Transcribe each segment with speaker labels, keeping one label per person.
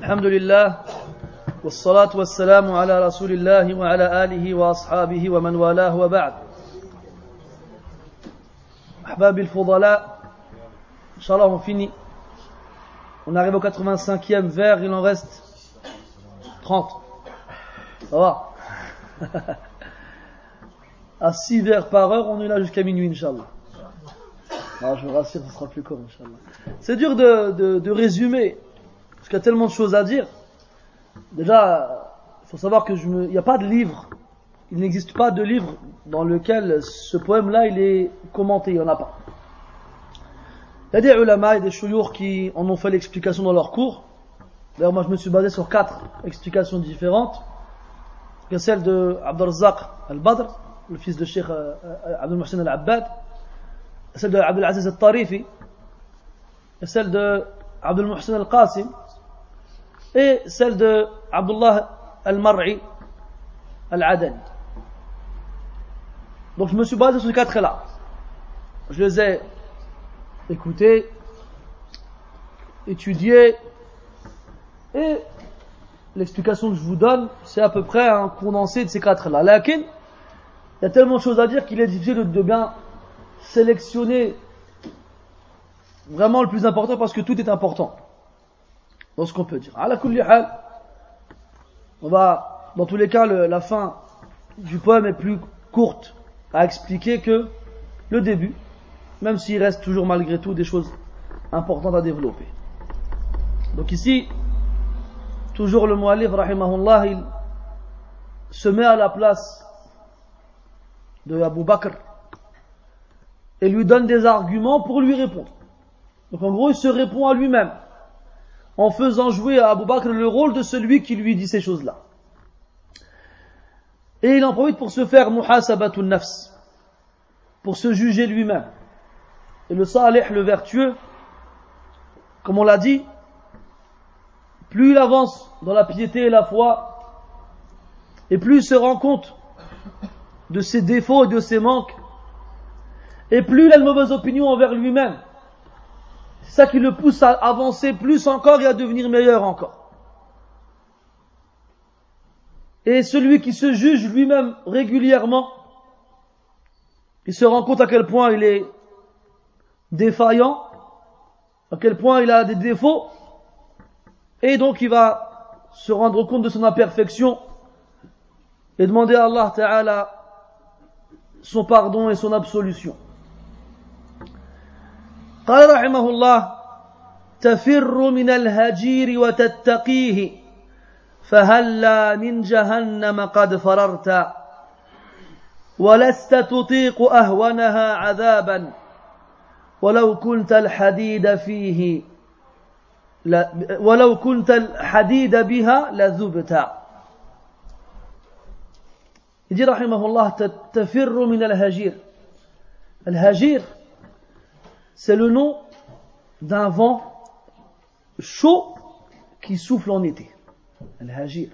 Speaker 1: الحمد لله والصلاة والسلام على رسول الله وعلى آله وأصحابه ومن والاه وبعد أحبابي الفضلاء إن شاء الله on finit on arrive au 85e vers il en reste 30 ça va à 6 vers par heure on est là jusqu'à minuit Inch'Allah non, je vous rassure, ce sera plus court, Inch'Allah. C'est dur de, de, de résumer, parce qu'il y a tellement de choses à dire. Déjà, il faut savoir que il n'y a pas de livre, il n'existe pas de livre dans lequel ce poème-là, il est commenté, il n'y en a pas. Il y a des ulama et des chouyours qui en ont fait l'explication dans leur cours. D'ailleurs, moi, je me suis basé sur quatre explications différentes. Il y a celle de Abdurrazzaq al-Badr, le fils de Sheikh euh, Abdul Muhsin al-Abbad, celle de Abdul Aziz al-Tarifi, et celle de Abdul Muhsin al-Qasim, et celle de Abdullah al-Mar'i al-Adani. Donc je me suis basé sur ces quatre-là. Je les ai écoutés, étudiés, et l'explication que je vous donne, c'est à peu près un condensé de ces quatre-là. Lakin, il y a tellement de choses à dire qu'il est difficile de bien sélectionner vraiment le plus important parce que tout est important dans ce qu'on peut dire. On va, dans tous les cas, la fin du poème est plus courte à expliquer que le début, même s'il reste toujours malgré tout des choses importantes à développer. Donc ici, toujours le mu'allif, rahimahullah, il se met à la place de Abu Bakr, et lui donne des arguments pour lui répondre. Donc en gros, il se répond à lui-même en faisant jouer à Abu Bakr le rôle de celui qui lui dit ces choses-là. Et il en profite pour se faire muhasabatun nafs, pour se juger lui-même. Et le salih, le vertueux, comme on l'a dit, plus il avance dans la piété et la foi, et plus il se rend compte de ses défauts et de ses manques, et plus il a une mauvaise opinion envers lui-même. Ça qui le pousse à avancer plus encore et à devenir meilleur encore. Et celui qui se juge lui-même régulièrement, il se rend compte à quel point il est défaillant, à quel point il a des défauts, et donc il va se rendre compte de son imperfection et demander à Allah Ta'ala son pardon et son absolution. قال رحمه الله تفر من الهجير وتتقيه فهلا من جهنم قد فررت ولست تطيق أهونها عذابا ولو كنت الحديد فيه ولو كنت الحديد بها لذبت. يجي رحمه الله تفر من الهجير. الهجير c'est le nom d'un vent chaud qui souffle en été. Al-Hajir.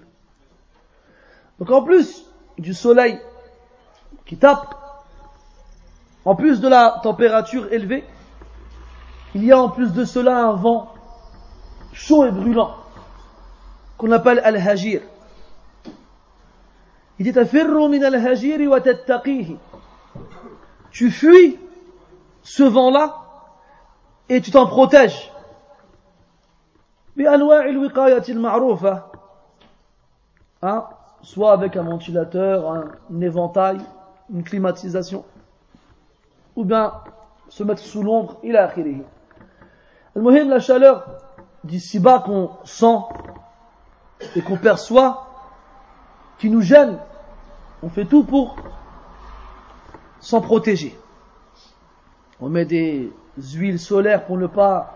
Speaker 1: Donc en plus du soleil qui tape, en plus de la température élevée, il y a en plus de cela un vent chaud et brûlant qu'on appelle Al-Hajir. Il dit min al-Hajir wa Tu fuis ce vent-là et tu t'en protèges. Hein? soit avec un ventilateur, un, éventail, une climatisation, ou bien se mettre sous l'ombre, il a Le la chaleur d'ici bas qu'on sent et qu'on perçoit, qui nous gêne, on fait tout pour s'en protéger. On met des huiles solaires pour ne pas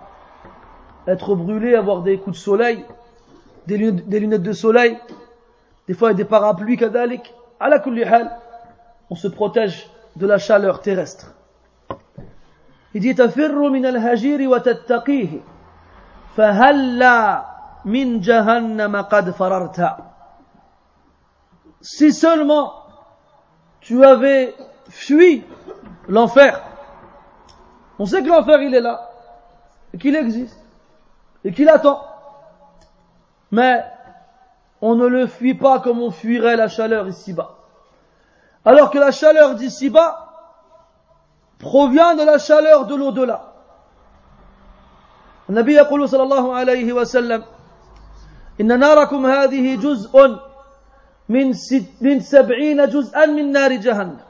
Speaker 1: être brûlé, avoir des coups de soleil, des lunettes, de soleil, des fois des parapluies kadalik. À la on se protège de la chaleur terrestre. Il dit fararta. Si seulement tu avais fui l'enfer, on sait que l'enfer il est là, et qu'il existe, et qu'il attend. Mais on ne le fuit pas comme on fuirait la chaleur ici-bas. Alors que la chaleur d'ici-bas provient de la chaleur de l'au-delà. النبي يقول صلى الله عليه وسلم إن ناركم هذه جزء من من سبعين جزءا من نار جهنم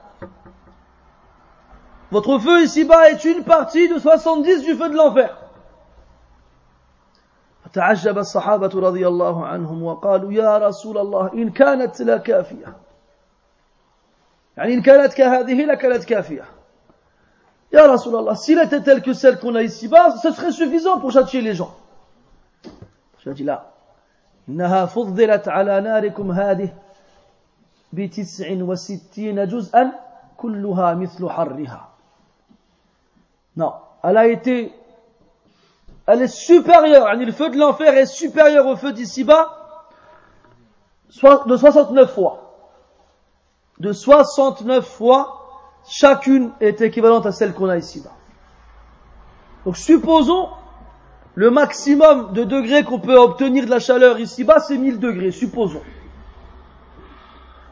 Speaker 1: Votre feu ici-bas est une partie de 70 du feu de l'enfer. فتعجب الصحابة رضي الله عنهم وقالوا يا رسول الله إن كانت لا كافية يعني إن كانت كهذه لكانت كافية يا رسول الله s'il était tel que celle qu'on a ici-bas ce serait suffisant pour châtier les gens. Je dis là إنها فضلت على ناركم هذه بتسع وستين جزءا كلها مثل حرها non elle a été elle est supérieure, le feu de l'enfer est supérieur au feu d'ici-bas de 69 fois. De 69 fois, chacune est équivalente à celle qu'on a ici-bas. Donc supposons le maximum de degrés qu'on peut obtenir de la chaleur ici-bas, c'est 1000 degrés, supposons.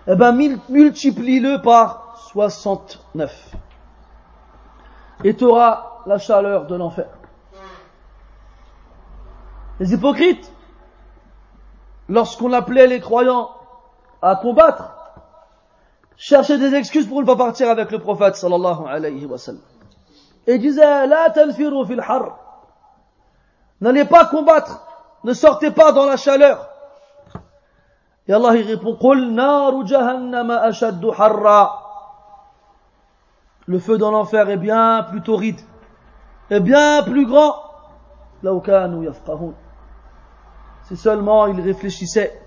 Speaker 1: Eh bien, multiplie-le par 69. Et tu auras la chaleur de l'enfer. Les hypocrites, lorsqu'on appelait les croyants à combattre, cherchaient des excuses pour ne pas partir avec le prophète sallallahu alayhi wa sallam. Et disaient, la tanfiru fil. N'allez pas combattre, ne sortez pas dans la chaleur. Et Allah répond. Le feu dans l'enfer est bien plus torride, est bien plus grand. Si seulement il réfléchissait.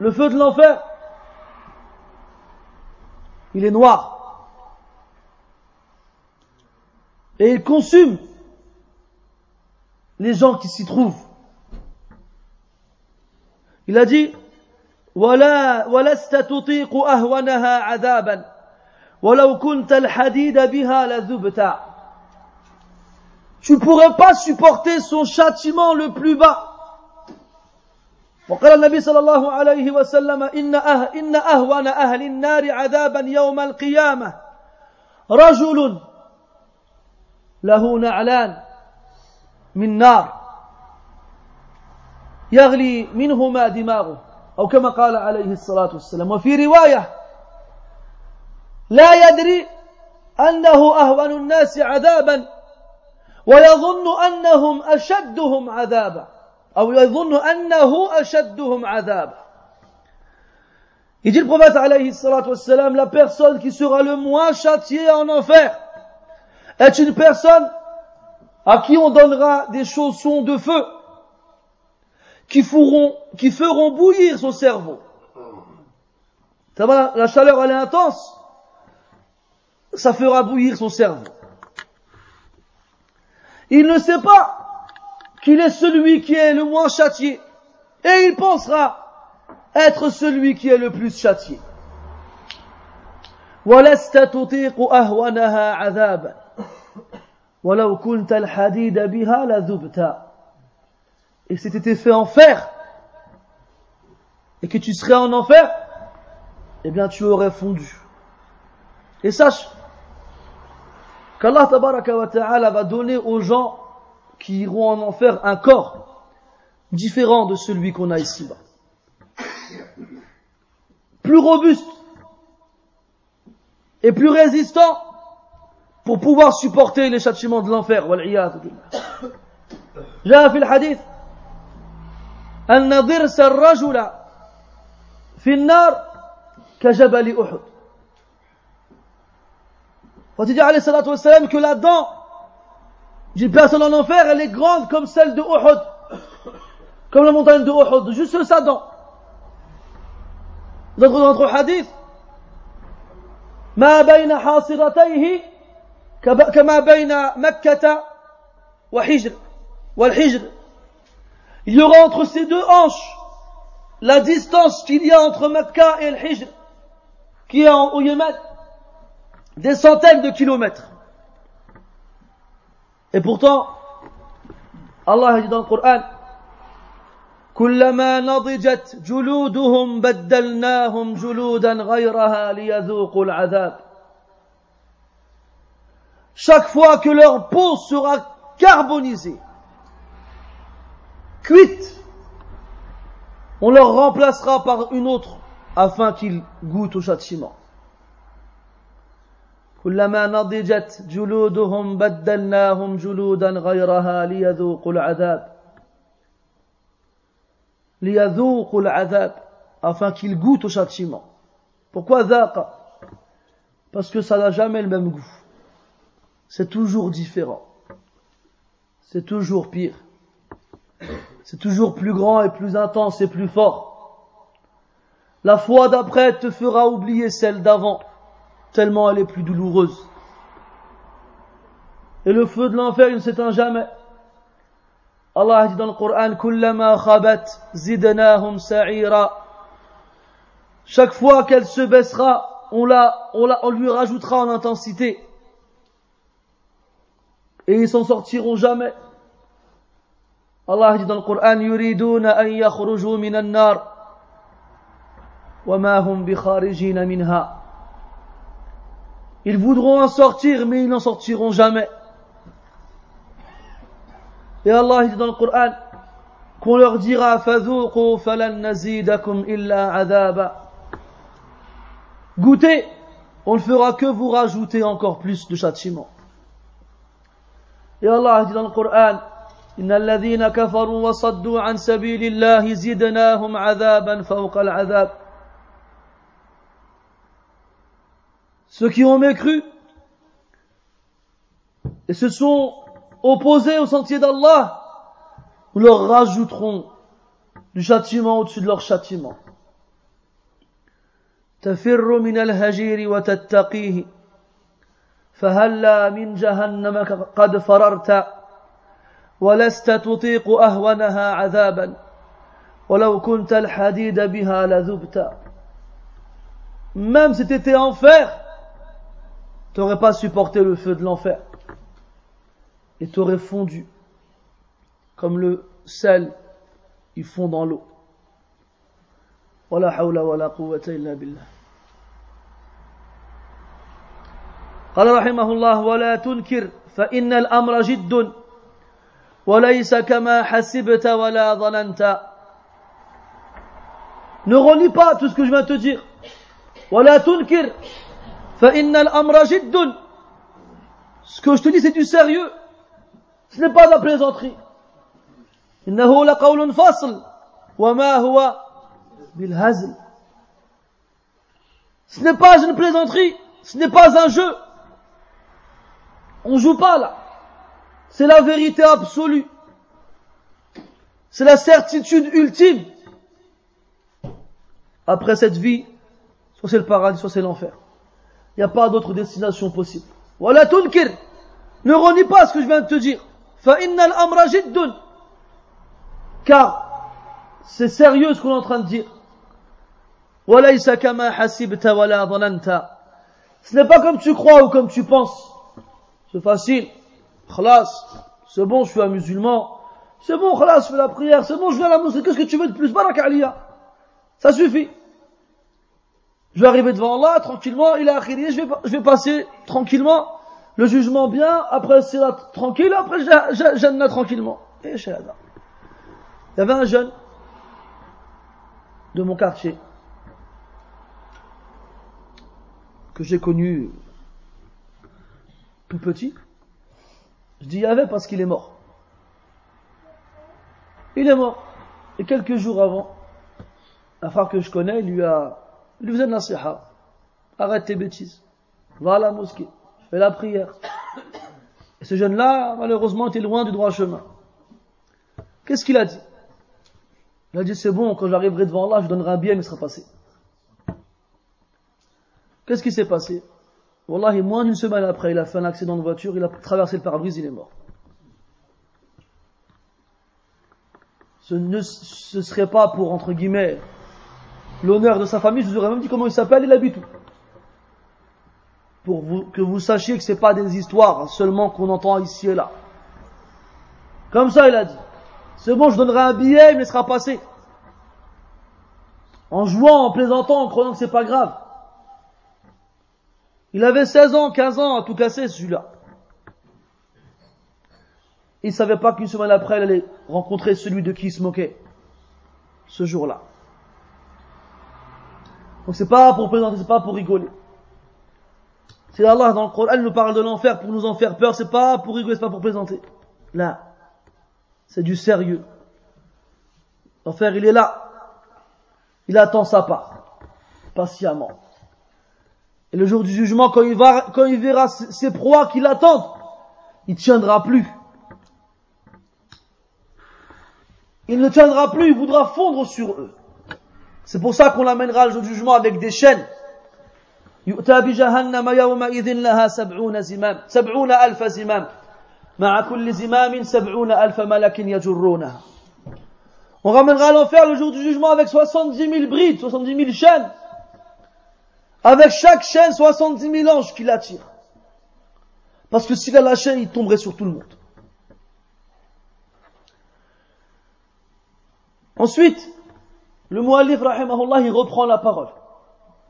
Speaker 1: Le feu de l'enfer, il est noir. Et il consume les gens qui s'y trouvent. Il a dit, ولا ولست تطيق أهونها عذابا. ولو كنت الحديد بها لذبتا tu ne pourrais pas supporter son châtiment le plus bas. وقال النبي صلى الله عليه وسلم إن, أه إن أهون أهل النار عذابا يوم القيامة. رجل له نعلان من نار. يغلي منهما دماغه. أو كما قال عليه الصلاة والسلام. وفي رواية لا يدري أنه أهون الناس عذابا ويظن أنهم أشدهم عذابا أو يظن أنه أشدهم عذابا. يجي البروفيس عليه الصلاة والسلام لا personne qui sera le moins châtier en enfer est une personne à qui on donnera des chaussons de feu. qui feront, qui feront bouillir son cerveau. Ça va, la chaleur elle est intense, ça fera bouillir son cerveau. Il ne sait pas qu'il est celui qui est le moins châtié. Et il pensera être celui qui est le plus châtié. ولست تطيق أهونها عذابا ولو كنت الحديد بها لذبت et si tu étais fait en fer et que tu serais en enfer eh bien tu aurais fondu et sache qu'Allah ta'ala va donner aux gens qui iront en enfer un corps différent de celui qu'on a ici-bas. Plus robuste et plus résistant pour pouvoir supporter les châtiments de l'enfer. جاء في الحديث أن ضرس الرجل في النار كجبل أحد quand il dit alayhi salatu wassalam que la dent d'une personne en enfer, elle est grande comme celle de Uhud. Comme la montagne de Uhud. Juste sa dent. Dans notre hadith, ما بين حاصرتيه كما بين مكة وحجر والحجر il y aura entre ces deux hanches la distance qu'il y a entre Mecca et le Hijr qui est au Yémen des centaines de kilomètres. Et pourtant, Allah a dit dans le Coran, كلما نضجت جلودهم بدلناهم جلودا غيرها ليذوقوا العذاب chaque fois que leur peau sera carbonisée, cuite, on leur remplacera par une autre afin qu'ils goûtent au châtiment. كلما نضجت جلودهم بدلناهم جلودا غيرها ليذوقوا العذاب ليذوقوا العذاب afin qu'ils goûtent au châtiment. Pourquoi ذاق Parce que ça n'a jamais le même goût. C'est toujours différent. C'est toujours pire. C'est toujours plus grand et plus intense et plus fort. La foi d'après te fera oublier celle d'avant, tellement elle est plus douloureuse. Et le feu de l'enfer, ne s'éteint jamais. Allah dit dans le Coran. Chaque fois qu'elle se baissera, on, la, on, la, on lui rajoutera en intensité. Et ils s'en sortiront jamais. Allah dit dans le Coran yuriduna nar wa hum minha. Ils voudront en sortir mais ils n'en sortiront jamais. Et Allah dit dans le Coran qu'on leur dira falan nazidakum illa adaba. Goûtez, on ne fera que vous rajouter encore plus de châtiment. Et Allah dit dans le Coran إن الذين كفروا وصدوا عن سبيل الله زدناهم عذابا فوق العذاب Ceux qui ont mécru et se sont opposés au sentier d'Allah, nous leur rajouterons du châtiment au-dessus de leur châtiment. تفر من الهجير وتتقيه فهلا من جهنم قد فررت ولست تطيق أهونها عذابا ولو كنت الحديد بها لذبت Même si tu étais enfer, tu n'aurais pas supporté le feu de l'enfer. Et tu aurais fondu comme le sel, il fond dans l'eau. ولا حول ولا قوة إلا بالله قال رحمه الله ولا تنكر فإن الأمر جد وليس كما حسبت ولا ظننت Ne relis pas tout ce que je viens de te dire. ولا تنكر فإن الأمر جد Ce que je te dis c'est du sérieux. Ce n'est pas de la plaisanterie. إنه لقول فصل وما هو بالهزل Ce n'est pas une plaisanterie, ce n'est pas un jeu. On joue pas là. C'est la vérité absolue. C'est la certitude ultime. Après cette vie, soit c'est le paradis, soit c'est l'enfer. Il n'y a pas d'autre destination possible. Voilà tout, tunkir. Ne renie pas ce que je viens de te dire. Fa'innal amra dun, Car c'est sérieux ce qu'on est en train de dire. Walaysa kama hasibta wala dhananta. Ce n'est pas comme tu crois ou comme tu penses. C'est facile. Khalas. C'est bon, je suis un musulman. C'est bon, khalas, je fais la prière. C'est bon, je vais à la mosquée. Qu'est-ce que tu veux de plus? Barak Aliyah. Ça suffit. Je vais arriver devant Allah tranquillement. Il a akhiri. Je vais, passer tranquillement. Le jugement bien. Après, c'est là tranquille. Après, j'anna tranquillement. Et chez Il y avait un jeune de mon quartier que j'ai connu tout petit. Je dis avait parce qu'il est mort. Il est mort. Et quelques jours avant, un frère que je connais, lui a, il lui faisait nasiha. Arrête tes bêtises. Va à la mosquée. Fais la prière. Et ce jeune-là, malheureusement, était loin du droit chemin. Qu'est-ce qu'il a dit? Il a dit, c'est bon, quand j'arriverai devant Allah, je donnerai un bien, il sera passé. Qu'est-ce qui s'est passé? Wallahi, moins d'une semaine après, il a fait un accident de voiture, il a traversé le pare-brise, il est mort. Ce ne ce serait pas pour, entre guillemets, l'honneur de sa famille, je vous aurais même dit comment il s'appelle, il habite où. Pour vous, que vous sachiez que c'est pas des histoires seulement qu'on entend ici et là. Comme ça, il a dit. C'est bon, je donnerai un billet, il me laissera passer. En jouant, en plaisantant, en croyant que c'est pas grave. Il avait 16 ans, 15 ans à tout casser, celui-là. Il savait pas qu'une semaine après, il allait rencontrer celui de qui il se moquait. Ce jour-là. Donc c'est pas pour plaisanter, c'est pas pour rigoler. Si Allah dans le Coran nous parle de l'enfer pour nous en faire peur, c'est pas pour rigoler, c'est pas pour plaisanter. Là, c'est du sérieux. L'enfer, il est là. Il attend sa part, patiemment. Et le jour du jugement, quand il, va, quand il verra ses proies qui l'attendent, il tiendra plus. Il ne tiendra plus, il voudra fondre sur eux. C'est pour ça qu'on l'amènera le jour du jugement avec des chaînes. يؤتى بجهنم يومئذ لها سبعون زمام سبعون ألف زمام مع كل زمام سبعون ألف ملك يجرونها On ramènera l'enfer le jour du jugement avec 70 000 brides, 70 000 chaînes. avec chaque chaîne, 70 000 anges qui l'attirent. Parce que s'il a lâché, il tomberait sur tout le monde. Ensuite, le muallif, rahimahullah, il reprend la parole.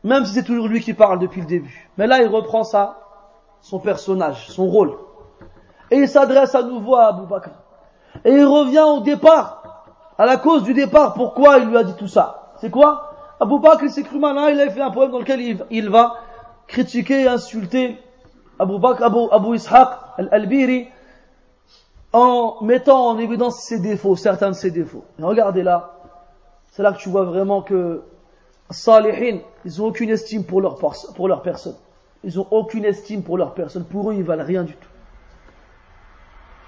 Speaker 1: Même si c'est toujours lui qui parle depuis le début. Mais là, il reprend ça, son personnage, son rôle. Et il s'adresse à nouveau à Abu Bakr. Et il revient au départ, à la cause du départ, pourquoi il lui a dit tout ça. C'est quoi? Abu Bakr, il s'est cru malin, il a fait un poème dans lequel il, va critiquer et insulter Abu Bakr, Abu, Abu Ishaq al-Albiri, en mettant en évidence ses défauts, certains de ses défauts. Et regardez là, c'est là que tu vois vraiment que Salihin, ils ont aucune estime pour leur, pour leur personne. Ils ont aucune estime pour leur personne. Pour eux, ils valent rien du tout.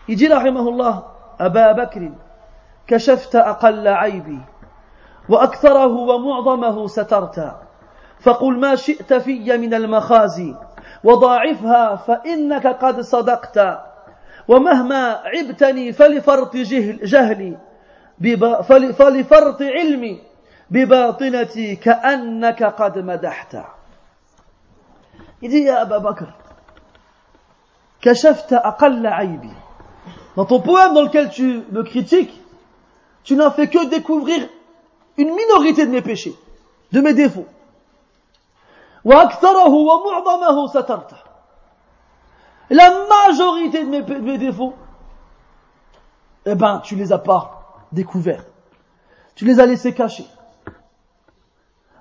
Speaker 1: Il dit, rahimahullah, Aba Bakr, كشفت أقل عيبي وأكثره ومعظمه سترت فقل ما شئت في من المخازي وضاعفها فإنك قد صدقت. ومهما عبتني فلفرط جهل جهلي فلفرط علمي بباطنتي كأنك قد مدحت. Il à Abu Bakr, Kashafta aqalla aïbi. Dans ton poème dans lequel tu me critiques, tu n'as fait que découvrir une minorité de mes péchés, de mes défauts. La majorité de mes, défauts, eh ben, tu les as pas découverts. Tu les as laissés cachés.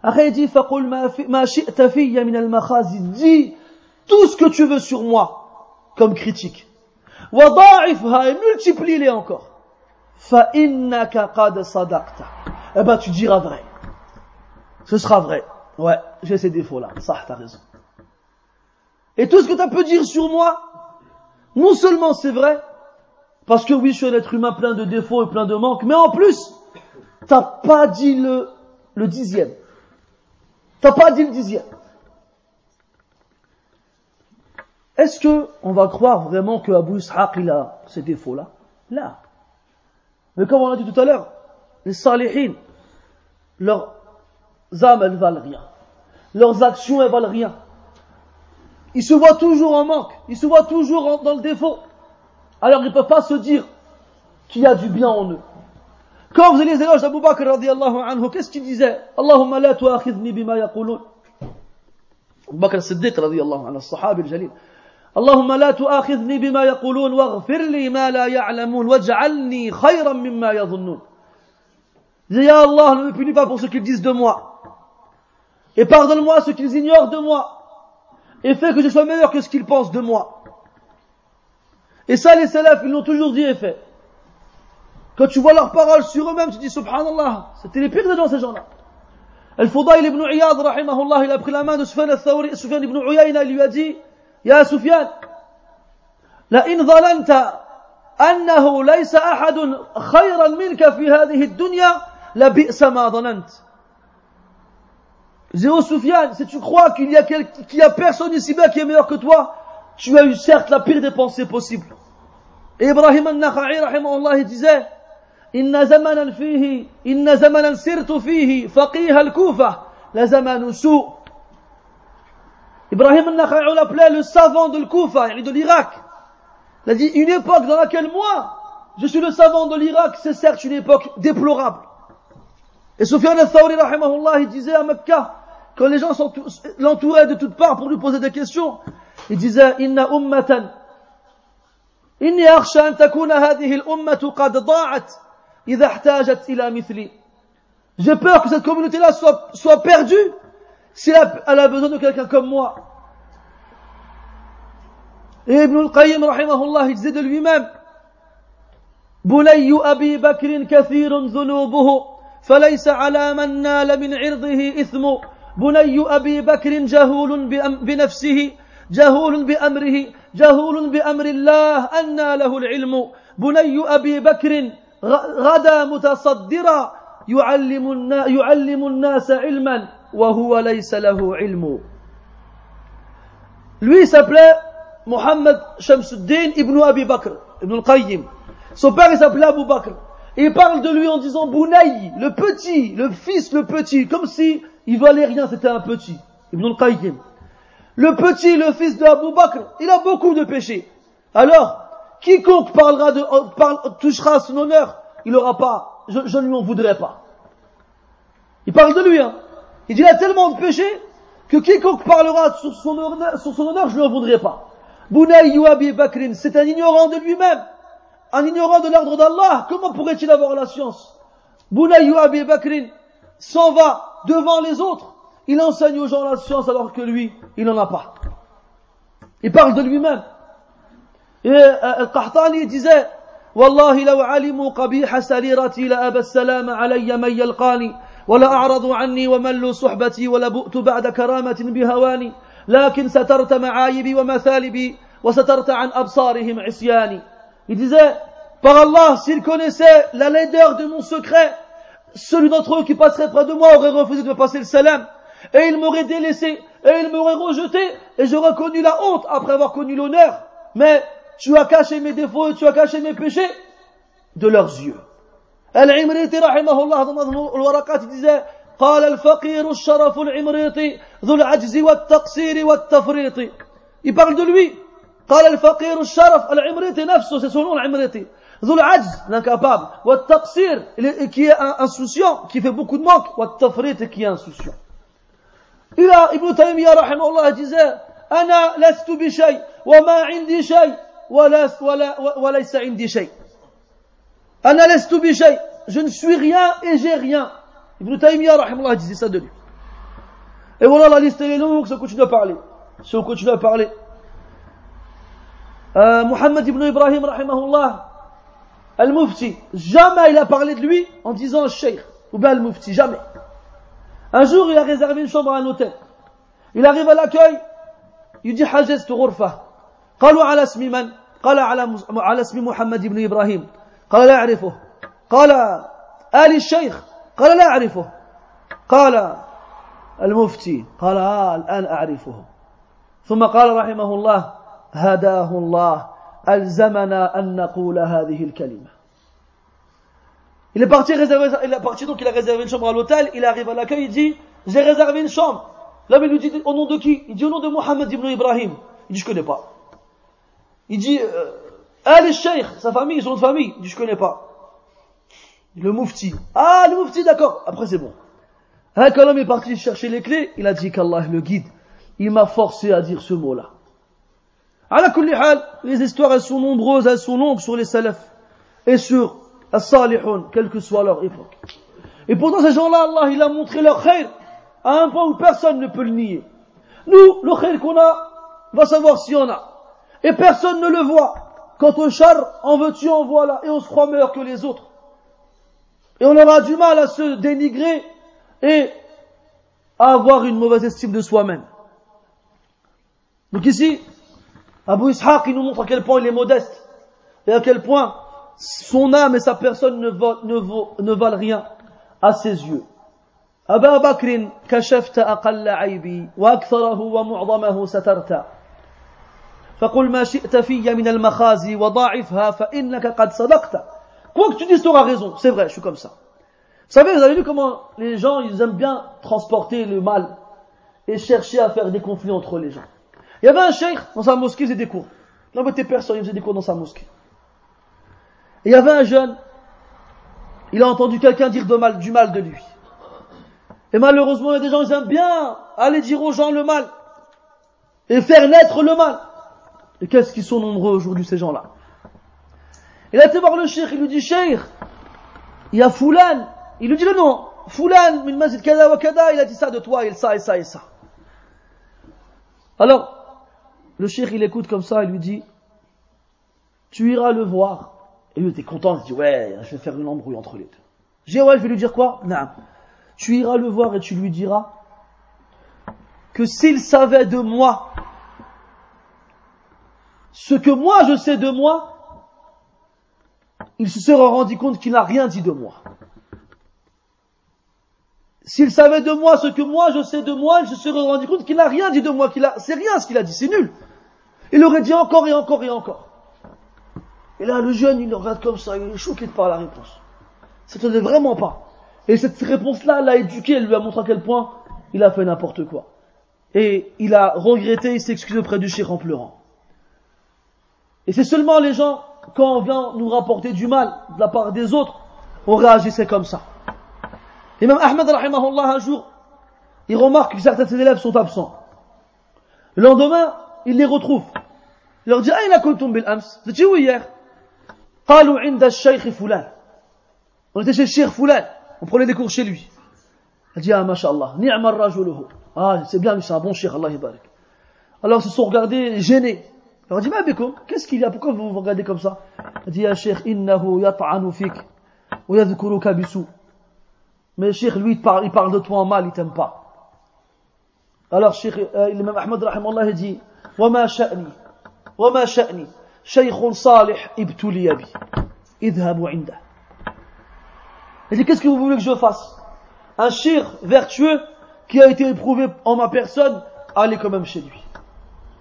Speaker 1: Après, il dit, dis tout ce que tu veux sur moi, comme critique. multiplie-les encore. Eh ben, tu diras vrai. Ce sera vrai. Ouais, j'ai ces défauts-là. Ça, t'as raison. Et tout ce que tu peux dire sur moi, non seulement c'est vrai, parce que oui, je suis un être humain plein de défauts et plein de manques, mais en plus, t'as pas dit le, dixième. T'as pas dit le dixième. Est-ce que on va croire vraiment que Abu Ishaq il a ces défauts-là? Là. Mais comme on l'a dit tout à l'heure, les salihin, leurs âmes elles valent rien. Leurs actions elles valent rien. Ils se voient toujours en manque. Ils se voient toujours dans le défaut. Alors ils ne peuvent pas se dire qu'il y a du bien en eux. Quand vous allez les éloges d'Abu Bakr radiallahu anhu, qu'est-ce qu'il disait Allahumma la tu'akhidni bima yaqulun. Abu Bakr Siddiq radiallahu anhu, الصحابي الجليل. اللهم لا تؤاخذني بما يقولون واغفر لي ما لا يعلمون واجعلني خيرا مما يظنون. Il dit, Ya Allah, ne me punis pas pour ce qu'ils disent de moi. Et pardonne-moi ce qu'ils ignorent de moi. Et fais que je sois meilleur que ce qu'ils pensent de moi. Et ça, les salafs, ils l'ont toujours dit et fait. Quand tu vois leurs paroles sur eux-mêmes, tu dis Subhanallah, c'était les pires des gens ces gens-là. Al-Fudayl ibn Iyad, rahimahullah, il a pris la main de Sufyan al-Thawri, Sufyan ibn Uyayna, il lui a dit, Ya Sufyan, la in ظننت أنه ليس أحد خيرا منك في هذه الدنيا لبئس ما ظننت. Zéo Soufiane, si tu crois qu'il y a qu'il y a personne ici-bas qui est meilleur que toi, tu as eu certes la pire des pensées possibles. Et Ibrahim al-Nakha'i, rahimahullah, il disait, إن زمنا فيه إن زمنا سرت فيه فقيه الكوفة لزمان سوء Ibrahim al-Nakhai, on l'appelait le savant de Koufa, de l'Irak. Il a dit, une époque dans laquelle moi, je suis le savant de l'Irak, c'est certes une époque déplorable. Et Soufiane al-Thawri, rahimahullah, il disait à Mecca, quand les gens l'entouraient de toutes parts pour lui poser des questions, il disait, Inna ummatan, inni akhsha an takuna hadhihi al-ummatu qad da'at, idha ihtajat ila mithli. J'ai peur que cette communauté-là soit, soit perdue si elle, elle a besoin de quelqu'un comme moi. Et Ibn al-Qayyim, rahimahullah, il disait de lui-même, Bunayyu Abi Bakrin kathirun dhunubuhu. فليس على من نال من عرضه إثم بني أبي بكر جهول بنفسه جهول بأمره جهول بأمر الله أنى له العلم بني أبي بكر غدا متصدرا يعلم يعلم الناس علما وهو ليس له علم Lui s'appelait Mohammed Shamsuddin ibn Abi Bakr, ibn al-Qayyim. Son père s'appelait Abu Bakr. Et il parle de lui en disant Bounaï, le petit, le fils, le petit, comme si il valait rien, c'était un petit. Le petit, le fils de Abu Bakr, il a beaucoup de péchés. Alors, quiconque parlera de, euh, touchera son honneur, il n'aura pas, je, je, ne lui en voudrais pas. Il parle de lui, hein. Il dit, il a tellement de péchés que quiconque parlera sur son honneur, sur son honneur je ne lui en voudrais pas. Bounaï Abi Bakrin, c'est un ignorant de lui-même en ignorant de l'ordre d'Allah, comment pourrait-il avoir la science Bounayou Abi Bakrin s'en va devant les autres, il enseigne aux gens la science alors que lui, il n'en a pas. Il parle de lui-même. Et Qahtani disait, والله لو علموا قبيح سريرتي لأبى السلام علي من يلقاني ولا أعرضوا عني وملوا صحبتي ولبؤت بعد كرامة بهواني لكن سترت معايبي ومثالبي وسترت عن أبصارهم عصياني Il disait, par Allah, s'il connaissait la laideur de mon secret, celui d'entre eux qui passerait près de moi aurait refusé de me passer le salam, et il m'aurait délaissé, et il m'aurait rejeté, et j'aurais connu la honte après avoir connu l'honneur. Mais tu as caché mes défauts et tu as caché mes péchés de leurs yeux. Al-Imriti rahimahullah dans al-Waraqat il disait قال الفقير الشرف العمريطي ذو العجز والتقصير والتفريط il parle de lui قال الفقير الشرف العمريتي نفسه سيسونون عمريتي ذو العجز لانكاباب والتقصير كي انسوسيون كي في بوكو دموك والتفريط كي انسوسيون إلى ابن تيمية رحمه الله جزاء أنا لست بشيء وما عندي شيء ولست ولا وليس عندي شيء. أنا لست بشيء je ne suis rien et j'ai rien. ابن تيمية رحمه الله جزاء ça de lui et voilà la liste est longue ce que tu dois parler. Ce que tu dois parler. Euh, Mohammed ibn Ibrahim, rahimahullah, Al-Mufti, jamais il a parlé de lui en disant Sheikh ou bien Al-Mufti, jamais. Un jour, il a réservé une chambre à un hôtel. Il arrive à l'accueil, il dit حجزت غرفة. قالوا على اسم من؟ قال على على اسم محمد بن إبراهيم. قال لا أعرفه. قال آل الشيخ. قال لا أعرفه. قال المفتي. قال آه الآن أعرفه. ثم قال رحمه الله هداه الله ألزمنا أن نقول هذه الكلمة Il est parti réserver, il est parti donc il a réservé une chambre à l'hôtel, il arrive à l'accueil, il dit, j'ai réservé une chambre. Là, il lui dit, au nom de qui? Il dit, au nom de Mohammed ibn Ibrahim. Il dit, je connais pas. Il dit, euh, Ali Sheikh, sa famille, son nom de famille. Il dit, je connais pas. Le Mufti. Ah, le Mufti, d'accord. Après, c'est bon. Hein, quand l'homme est parti chercher les clés, il a dit qu'Allah le guide. Il m'a forcé à dire ce mot-là. les histoires elles sont nombreuses, elles sont longues sur les salafs et sur as-salihun, quelle que soit leur époque. Et pourtant ces gens-là, Allah il a montré leur khair à un point où personne ne peut le nier. Nous, le khair qu'on a, va savoir si on a. Et personne ne le voit. Quant au char, en veux-tu, en voilà, et on se croit meilleur que les autres. Et on aura du mal à se dénigrer et à avoir une mauvaise estime de soi-même. Donc ici, Abu Ishaq, il nous montre à quel point il est modeste et à quel point son âme et sa personne ne, vaut, ne, vaut, ne valent rien à ses yeux. أبا بكر كشفت أقل عيبي وأكثره ومعظمه سترت فقل ما شئت في من المخازي وضاعفها فإنك قد صدقت Quoi que tu dises, tu auras raison. C'est vrai, je suis comme ça. Vous savez, vous avez vu comment les gens, ils aiment bien transporter le mal et chercher à faire des conflits entre les gens. Il y avait un cheikh dans sa mosquée, il faisait des cours. Il n'embêtait personne, il faisait des cours dans sa mosquée. Et il y avait un jeune, il a entendu quelqu'un dire du mal de lui. Et malheureusement, il y a des gens, ils aiment bien aller dire aux gens le mal. Et faire naître le mal. Et qu'est-ce qu'ils sont nombreux aujourd'hui, ces gens-là? Il a été voir le cheikh, il lui dit, cheikh, il y a Foulan. Il lui dit le nom. Foulan, wa il a dit ça de toi, et ça, et ça, et ça. Alors, le cheikh, il écoute comme ça, il lui dit, tu iras le voir. Et lui, il était content, il dit, ouais, je vais faire une embrouille entre les deux. J'ai ouais, je vais lui dire quoi? Non. Tu iras le voir et tu lui diras que s'il savait de moi ce que moi je sais de moi, il se serait rendu compte qu'il n'a rien dit de moi. S'il savait de moi ce que moi je sais de moi, il se serait rendu compte qu'il n'a rien dit de moi, qu'il a, c'est rien ce qu'il a dit, c'est nul. Il aurait dit encore et encore et encore. Et là, le jeune, il regarde comme ça, il est choqué par la réponse. Ça ne vraiment pas. Et cette réponse-là l'a éduqué, elle lui a montré à quel point il a fait n'importe quoi. Et il a regretté, il s'est excusé auprès du chir en pleurant. Et c'est seulement les gens, quand on vient nous rapporter du mal de la part des autres, on réagissait comme ça. L'imam Ahmed, rahimahullah, un jour, il remarque que certains de ses élèves sont absents. Le lendemain, il les retrouve. Il leur dit, ah, il a kuntum bil ams? Vous étiez où hier? Qalu inda shaykh fulan. On était chez Sheikh Fulan. On prenait des cours chez lui. Il dit, ah, mashallah, ni'ma rajuluhu. Ah, c'est bien, c'est un bon Sheikh, Allah barik. Alors, ils se sont regardés gênés. Il leur dit, mais qu'est-ce qu'il y a? Pourquoi vous vous regardez comme ça? Il dit, ah, Sheikh, innahu yat'anu fik. Wa yadhkuruka bisu. Mais cheikh, lui, il parle, il parle de toi en mal, il t'aime pas. Alors, cheikh, euh, l'imam Ahmad, il dit, sha'ni, wa ma sha'ni, shaykhun salih ibtuliya bi. Idhabu indah. Il dit, qu'est-ce que vous voulez que je fasse? Un shir vertueux qui a été éprouvé en ma personne, allez quand même chez lui.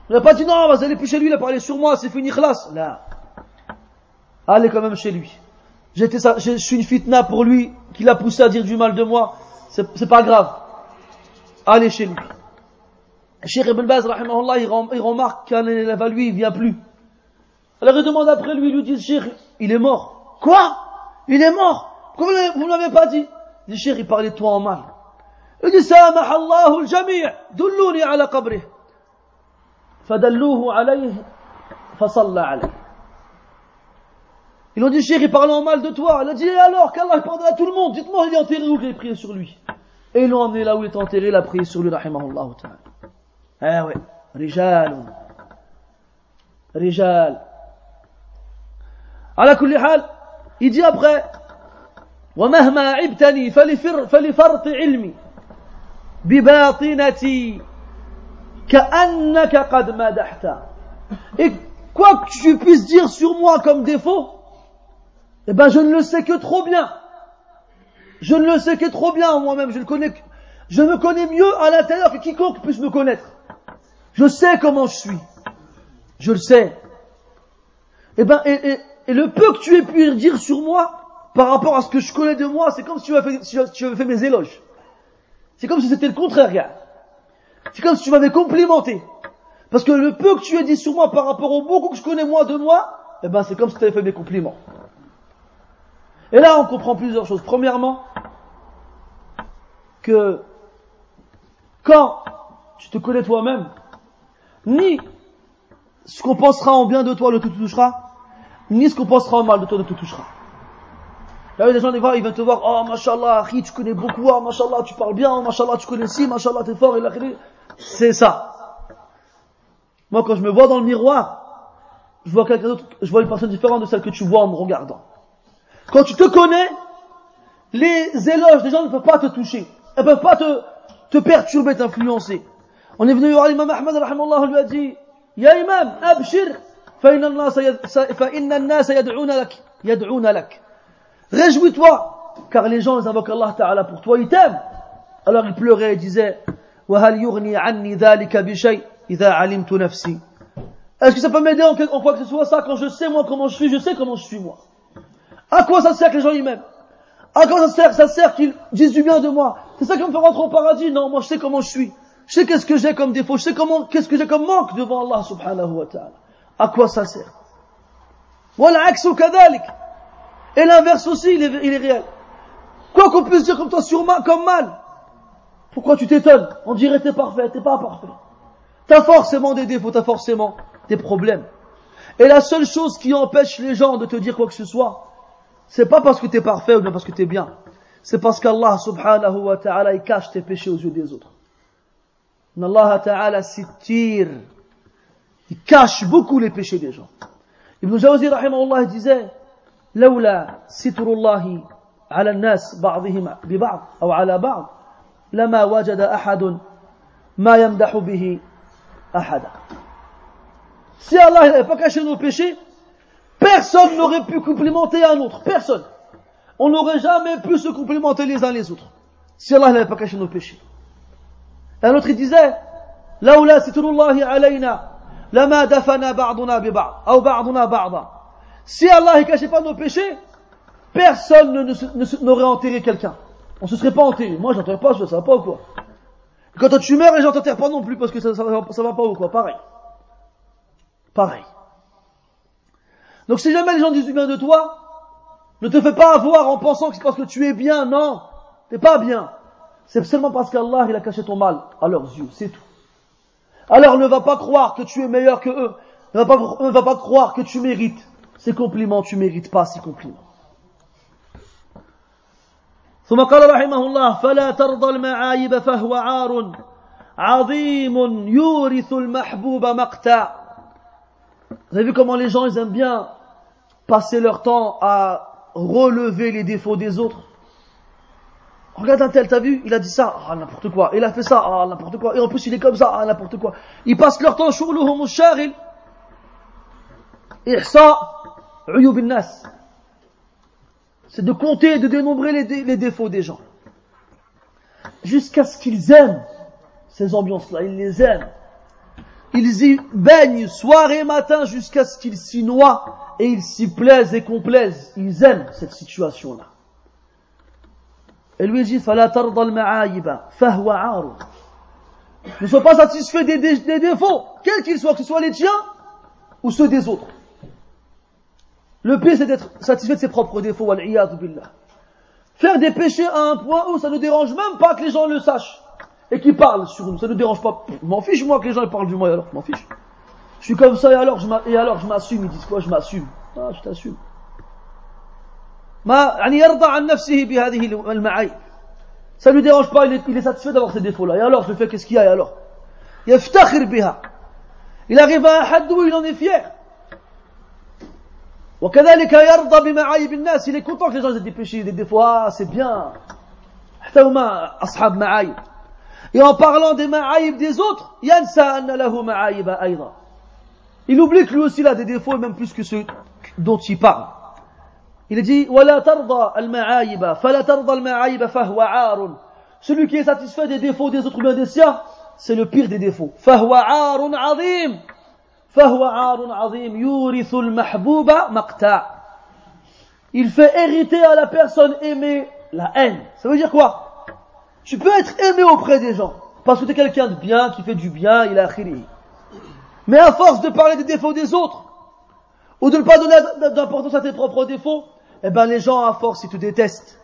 Speaker 1: Il n'a pas dit non, vous allez plus chez lui, il a parlé sur moi, c'est fini classe. Là. Allez quand même chez lui. J'étais ça, je suis une fitna pour lui, qui l'a poussé à dire du mal de moi. C'est pas grave. Allez chez lui. Cheikh Ibn Baz, rahimahullah, il remarque qu'un élève à lui, il vient plus. Alors il demande après lui, il lui dit, Cheikh, il est mort. Quoi Il est mort Pourquoi vous ne l'avez pas dit Le Cheikh, il parlait de toi en mal. Il dit, سامح الله الجميع دلوني على قبره فدلوه عليه فصلى عليه Ils ont dit, Cheikh, il parlait en mal de toi. Il a dit, et alors, qu'Allah pardonne à tout le monde. Dites-moi, il est enterré où qu'il ait prié sur lui. Et ils l'ont emmené là où il est enterré, il a prié sur lui, rahimahullah ta'ala. Eh ouais, rijal. Rijal. على كل حال il dit après ومهما عبتني فلفر فلفرط علمي بباطنتي كأنك قد مدحت et quoi que tu puisses dire sur moi comme défaut eh ben je ne le sais que trop bien je ne le sais que trop bien moi-même je le connais je me connais mieux à l'intérieur que quiconque puisse me connaître je sais comment je suis je le sais eh ben et, et, et le peu que tu aies pu dire sur moi, par rapport à ce que je connais de moi, c'est comme si tu avais fait, si tu avais fait mes éloges. C'est comme si c'était le contraire, regarde. C'est comme si tu m'avais complimenté. Parce que le peu que tu as dit sur moi par rapport au beaucoup que je connais moi de moi, eh ben c'est comme si tu avais fait mes compliments. Et là, on comprend plusieurs choses. Premièrement, que quand tu te connais toi-même, ni ce qu'on pensera en bien de toi le tout touchera, ni ce qu'on pensera en mal de toi ne te touchera. Là, des gens, ils viennent te voir, oh, mashallah, tu connais beaucoup, oh, mashallah, tu parles bien, oh, mashallah, tu connais si, mashallah, t'es fort, et C'est ça. Moi, quand je me vois dans le miroir, je vois quelqu'un d'autre, je vois une personne différente de celle que tu vois en me regardant. Quand tu te connais, les éloges des gens ne peuvent pas te toucher. Elles ne peuvent pas te, perturber, t'influencer. On est venu voir l'imam Ahmed, on lui a dit, Ya imam, abshir, Réjouis-toi, car les gens ils invoquent Allah Ta'ala pour toi, ils t'aiment. Alors il pleurait et disait Est-ce que ça peut m'aider en, quoi que ce soit ça quand je sais moi comment je suis, je sais comment je suis moi. À quoi ça sert que les gens ils m'aiment À quoi ça sert Ça sert qu'ils disent du bien de moi. C'est ça qui me fait rentrer au paradis Non, moi je sais comment je suis. Je sais qu'est-ce que j'ai comme défaut. Je sais comment, qu'est-ce que j'ai comme manque devant Allah subhanahu wa ta'ala. À quoi ça sert Et l'inverse aussi, il est, réel. Quoi qu'on puisse dire comme toi sur comme mal. Pourquoi tu t'étonnes On dirait t'es parfait, t'es pas parfait. T'as forcément des défauts, t'as forcément des problèmes. Et la seule chose qui empêche les gens de te dire quoi que ce soit, c'est pas parce que t'es parfait ou bien parce que t'es bien. C'est parce qu'Allah subhanahu wa ta'ala, il cache tes péchés aux yeux des autres. Allah ta'ala s'étire. Il cache beaucoup les péchés des gens. Ibn Jawzi rahimahullah disait, لولا ستر الله على الناس بعضهم ببعض أو على بعض لما وجد أحد ما يمدح به أحدا Si Allah n'avait pas caché nos péchés, personne n'aurait pu complimenter un autre. Personne. On n'aurait jamais pu se complimenter les uns les autres. Si Allah n'avait pas caché nos péchés. Un autre il disait, لولا ستر الله علينا لما دفن بعضنا ببعض أو بعضنا بعضا Si Allah ne cachait pas nos péchés, personne n'aurait enterré quelqu'un. On se serait pas enterré. Moi, j'enterre pas, ça va pas ou quoi Quand toi tu meurs, les gens t'enterrent pas non plus parce que ça, ça, ça va pas ou quoi Pareil. Pareil. Donc si jamais les gens disent du bien de toi, ne te fais pas avoir en pensant que c'est parce que tu es bien. Non, t'es pas bien. C'est seulement parce qu'Allah il a caché ton mal à leurs yeux, c'est tout. Alors ne va pas croire que tu es meilleur que eux. Ne va pas, ne va pas croire que tu mérites ces compliments, tu mérites pas ces compliments. ثم قال رحمه الله فلا ترضى المعايب فهو عار عظيم يورث المحبوب مقتا Vous avez vu comment les gens, ils aiment bien passer leur temps à relever les défauts des autres Regarde un tel, t'as vu? Il a dit ça, ah n'importe quoi. Il a fait ça, ah n'importe quoi. Et en plus, il est comme ça, ah n'importe quoi. Ils passent leur temps sur le homusharil. C'est de compter de dénombrer les défauts des gens. Jusqu'à ce qu'ils aiment ces ambiances-là. Ils les aiment. Ils y baignent soir et matin jusqu'à ce qu'ils s'y noient et ils s'y plaisent et complaisent. Ils aiment cette situation-là. Et lui dit, Ne sois pas satisfait des, défauts, quels qu'ils soient, que ce soit les tiens ou ceux des autres. Le pire, c'est d'être satisfait de ses propres défauts. billah. Faire des péchés à un point où ça ne dérange même pas que les gens le sachent Et qu'ils parlent sur nous. Ça ne dérange pas. Je m'en fiche, moi, que les gens parlent du moi. alors, je m'en fiche. Je suis comme ça et alors, je et alors, je m'assume. Ils disent quoi? Je m'assume. Ah, je t'assume. ما يعني يرضى عن نفسه بهذه المعايب ça lui dérange pas il est, il est satisfait d'avoir ces défauts là et alors je fais qu'est-ce qu'il y a et alors يفتخر بها il arrive à un had où il en est fier وكذلك يرضى بمعايب الناس il est content que les gens aient des péchés des défauts ah c'est bien حتى هما أصحاب معايب et en parlant des ma'aïb des autres, yansa anna lahu ma'aïba aïda. Il oublie que lui aussi il a des défauts, même plus que ceux dont il parle. Il dit, wala tarda al-ma'aïba, fala tarda al-ma'aïba fahwa aarun. Celui qui est satisfait des défauts des autres ou bien des siens, c'est le pire des défauts. Fahwa aarun azim. Fahwa aarun azim. Yurithul mahbouba maqta. Il fait hériter à la personne aimée la haine. Ça veut dire quoi? tu peux être aimé auprès des gens parce que tu es quelqu'un de bien qui fait du bien il a khiri mais à force de parler des défauts des autres ou de ne pas donner d'importance à tes propres défauts eh ben les gens à force ils te détestent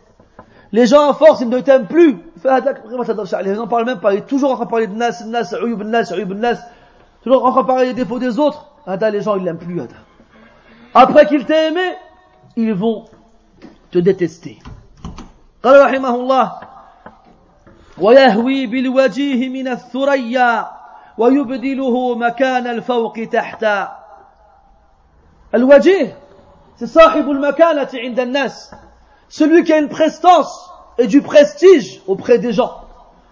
Speaker 1: les gens à force ils ne t'aiment plus les gens parlent même pas ils sont toujours en train de parler de nas nas uyub nas uyub nas Toujours en train de parler des défauts des autres. Ada, les gens, ils l'aiment plus, Ada. Après qu'ils t'aient aimé, ils vont te détester. قال رحمه الله ويهوي بالوجيه من الثريا ويبدله مكان الفوق تحتا الوجيه c'est صاحب المكانة عند الناس celui qui a une prestance et du prestige auprès des gens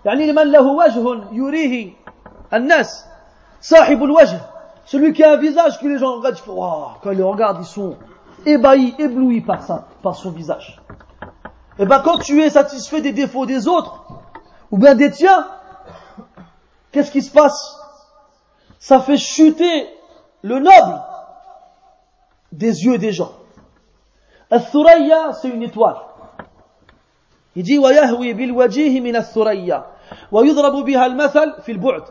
Speaker 1: يعني من له وجه يريه الناس Sahibul wajh, celui qui a un visage que les gens regardent, quand ils le regardent, ils sont ébahis, éblouis par ça, par son visage. Et eh ben quand tu es satisfait des défauts des autres, ou bien des tiens, qu'est-ce qui se passe Ça fait chuter le noble des yeux des gens. Al-Thuraya, c'est une étoile. Il dit ويهوي بالوجيه من الثريا ويضرب بها المثل في البعد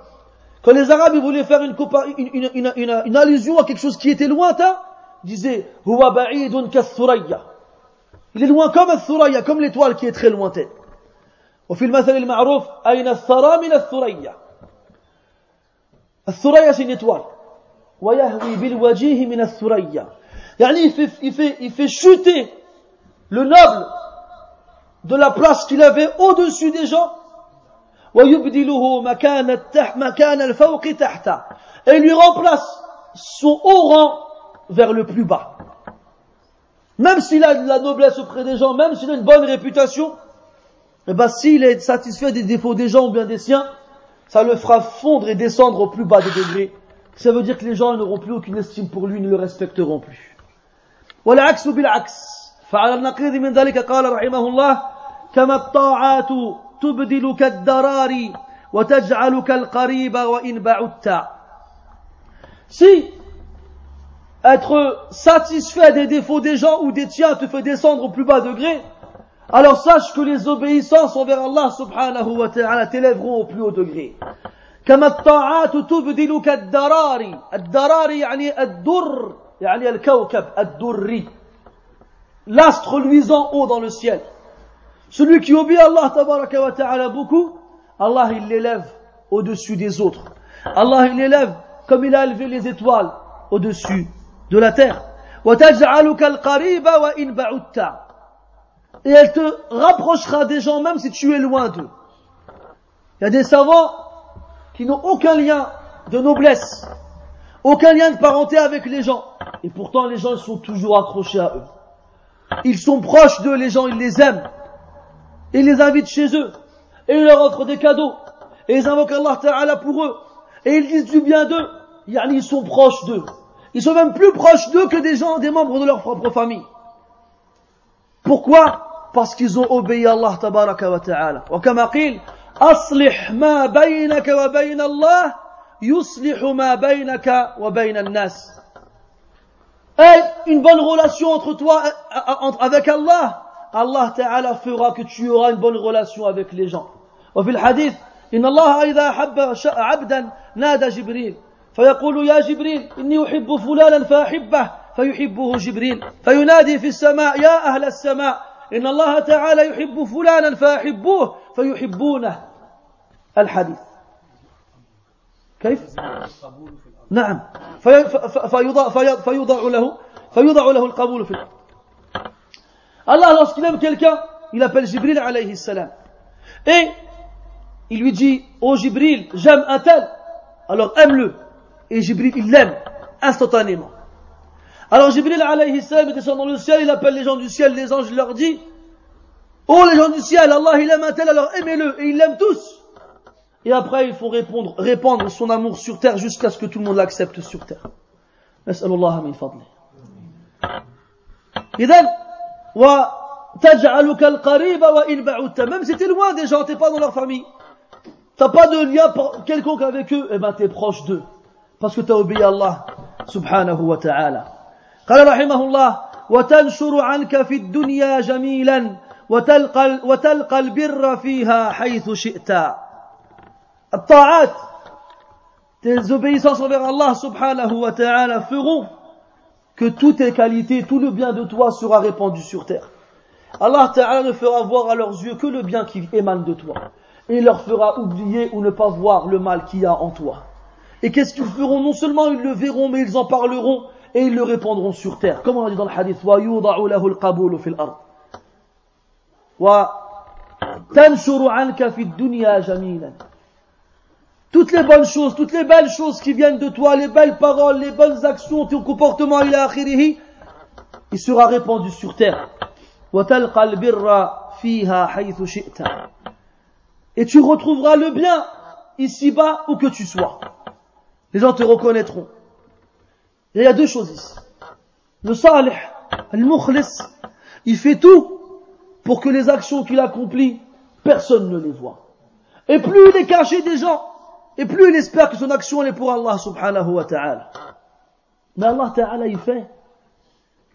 Speaker 1: quand les Arabes voulaient faire une, une, une, une, allusion à quelque chose qui était lointain, ils disaient Huwa ba'idun kathuraya. Il est loin comme الثريا, comme l'étoile qui est très lointaine. وفي المثل المعروف أين الثرى من الثريا الثريا c'est une étoile ويهوي بالوجيه من الثريا يعني il fait, il fait, il fait chuter le noble de la place qu'il avait au-dessus des gens ويبدله مكان التحت مكان الفوق تحت et il lui remplace son haut rang vers le plus bas même s'il a de la noblesse auprès des gens même s'il a une bonne réputation eh ben, s'il est satisfait des défauts des gens ou bien des siens, ça le fera fondre et descendre au plus bas des degrés. Ça veut dire que les gens n'auront plus aucune estime pour lui, ne le respecteront plus. والعكس بالعكس فعلى النقيض من ذلك قال رحمه الله كما الطاعات تبدلك الدرار وتجعلك القريب وإن بعدت Si être satisfait des défauts des gens ou des tiens te fait descendre au plus bas degré, alors sache que les obéissances envers Allah subhanahu wa ta'ala t'élèveront au plus haut degré. كما الطاعات تبدلك الدراري الدراري يعني الدر يعني الكوكب الدري l'astre luisant haut dans le ciel celui qui obéit Allah tabaraka wa ta'ala beaucoup Allah il l'élève au-dessus des autres Allah il l'élève comme il a élevé les étoiles au-dessus de la terre وتجعلك القريب وإن بعدت et elle te rapprochera des gens même si tu es loin d'eux. Il y a des savants qui n'ont aucun lien de noblesse, aucun lien de parenté avec les gens. Et pourtant les gens sont toujours accrochés à eux. Ils sont proches d'eux, les gens, ils les aiment. Ils les invitent chez eux. Et ils leur offrent des cadeaux. Et ils invoquent Allah Ta'ala pour eux. Et ils disent du bien d'eux. Ils sont proches d'eux. Ils sont même plus proches d'eux que des gens, des membres de leur propre famille. Pourquoi? Parce qu'ils ont obéi à Allah tabaraka wa ta'ala. وكما قيل أصلح ما بينك وبين الله يصلح ما بينك وبين الناس. Et une bonne relation entre toi avec Allah, Allah Ta'ala fera que tu auras une bonne relation avec les gens. وفي الحديث إن الله إذا أحب عبدا نادى جبريل فيقول يا جبريل إني أحب فلانا فأحبه فيحبه جبريل فينادي في السماء يا أهل السماء إن الله تعالى يحب فلانا فأحبوه فيحبونه الحديث كيف؟ نعم فيوضع, فيوضع, فيوضع له فيوضع له القبول في الأرض الله لاسكلم كلكا إلى بل جبريل عليه السلام إي Il lui dit, ô oh Jibril, j'aime un tel, alors aime-le. Et Jibril, il l'aime instantanément. Alors Jibril alayhi salam descend dans le ciel, il appelle les gens du ciel, les anges leur dit Oh les gens du ciel, Allah il aime un tel, alors aimez-le, et ils l'aiment tous. Et après il faut répondre, répandre son amour sur terre jusqu'à ce que tout le monde l'accepte sur terre. نسأل الله من فضله. إذن وتجعلك القريب وإن بعدت même si t'es loin des gens, t'es pas dans leur famille, t'as pas de lien quelconque avec eux, eh ben t'es proche d'eux parce que t'as obéi à Allah subhanahu wa ta'ala. قال رحمه الله وتنشر عنك في الدنيا جميلا وتلقى, وتلقى البر فيها حيث شئت الطاعات tes obéissances envers Allah subhanahu wa ta'ala feront que toutes tes qualités, tout le bien de toi sera répandu sur terre. Allah ta'ala ne fera voir à leurs yeux que le bien qui émane de toi. Et il leur fera oublier ou ne pas voir le mal qu'il y a en toi. Et qu'est-ce qu'ils feront Non seulement ils le verront, mais ils en parleront et ils le répandront sur terre. Comme on a dit dans le hadith, وَيُوضَعُ لَهُ الْقَبُولُ فِي الْأَرْضِ وَتَنْشُرُ عَنْكَ فِي الدُّنْيَا جَمِيلًا Toutes les bonnes choses, toutes les belles choses qui viennent de toi, les belles paroles, les bonnes actions, ton comportement, il akhirihi, il sera répandu sur terre. وَتَلْقَى الْبِرَّ فِيهَا حَيْثُ شِئْتَ Et tu retrouveras le bien ici-bas où que tu sois. Les gens te reconnaîtront. Il y a deux choses ici. Le salih, le mukhlis, il fait tout pour que les actions qu'il accomplit, personne ne les voit. Et plus il est caché des gens, et plus il espère que son action est pour Allah subhanahu wa ta'ala. Mais Allah ta'ala il fait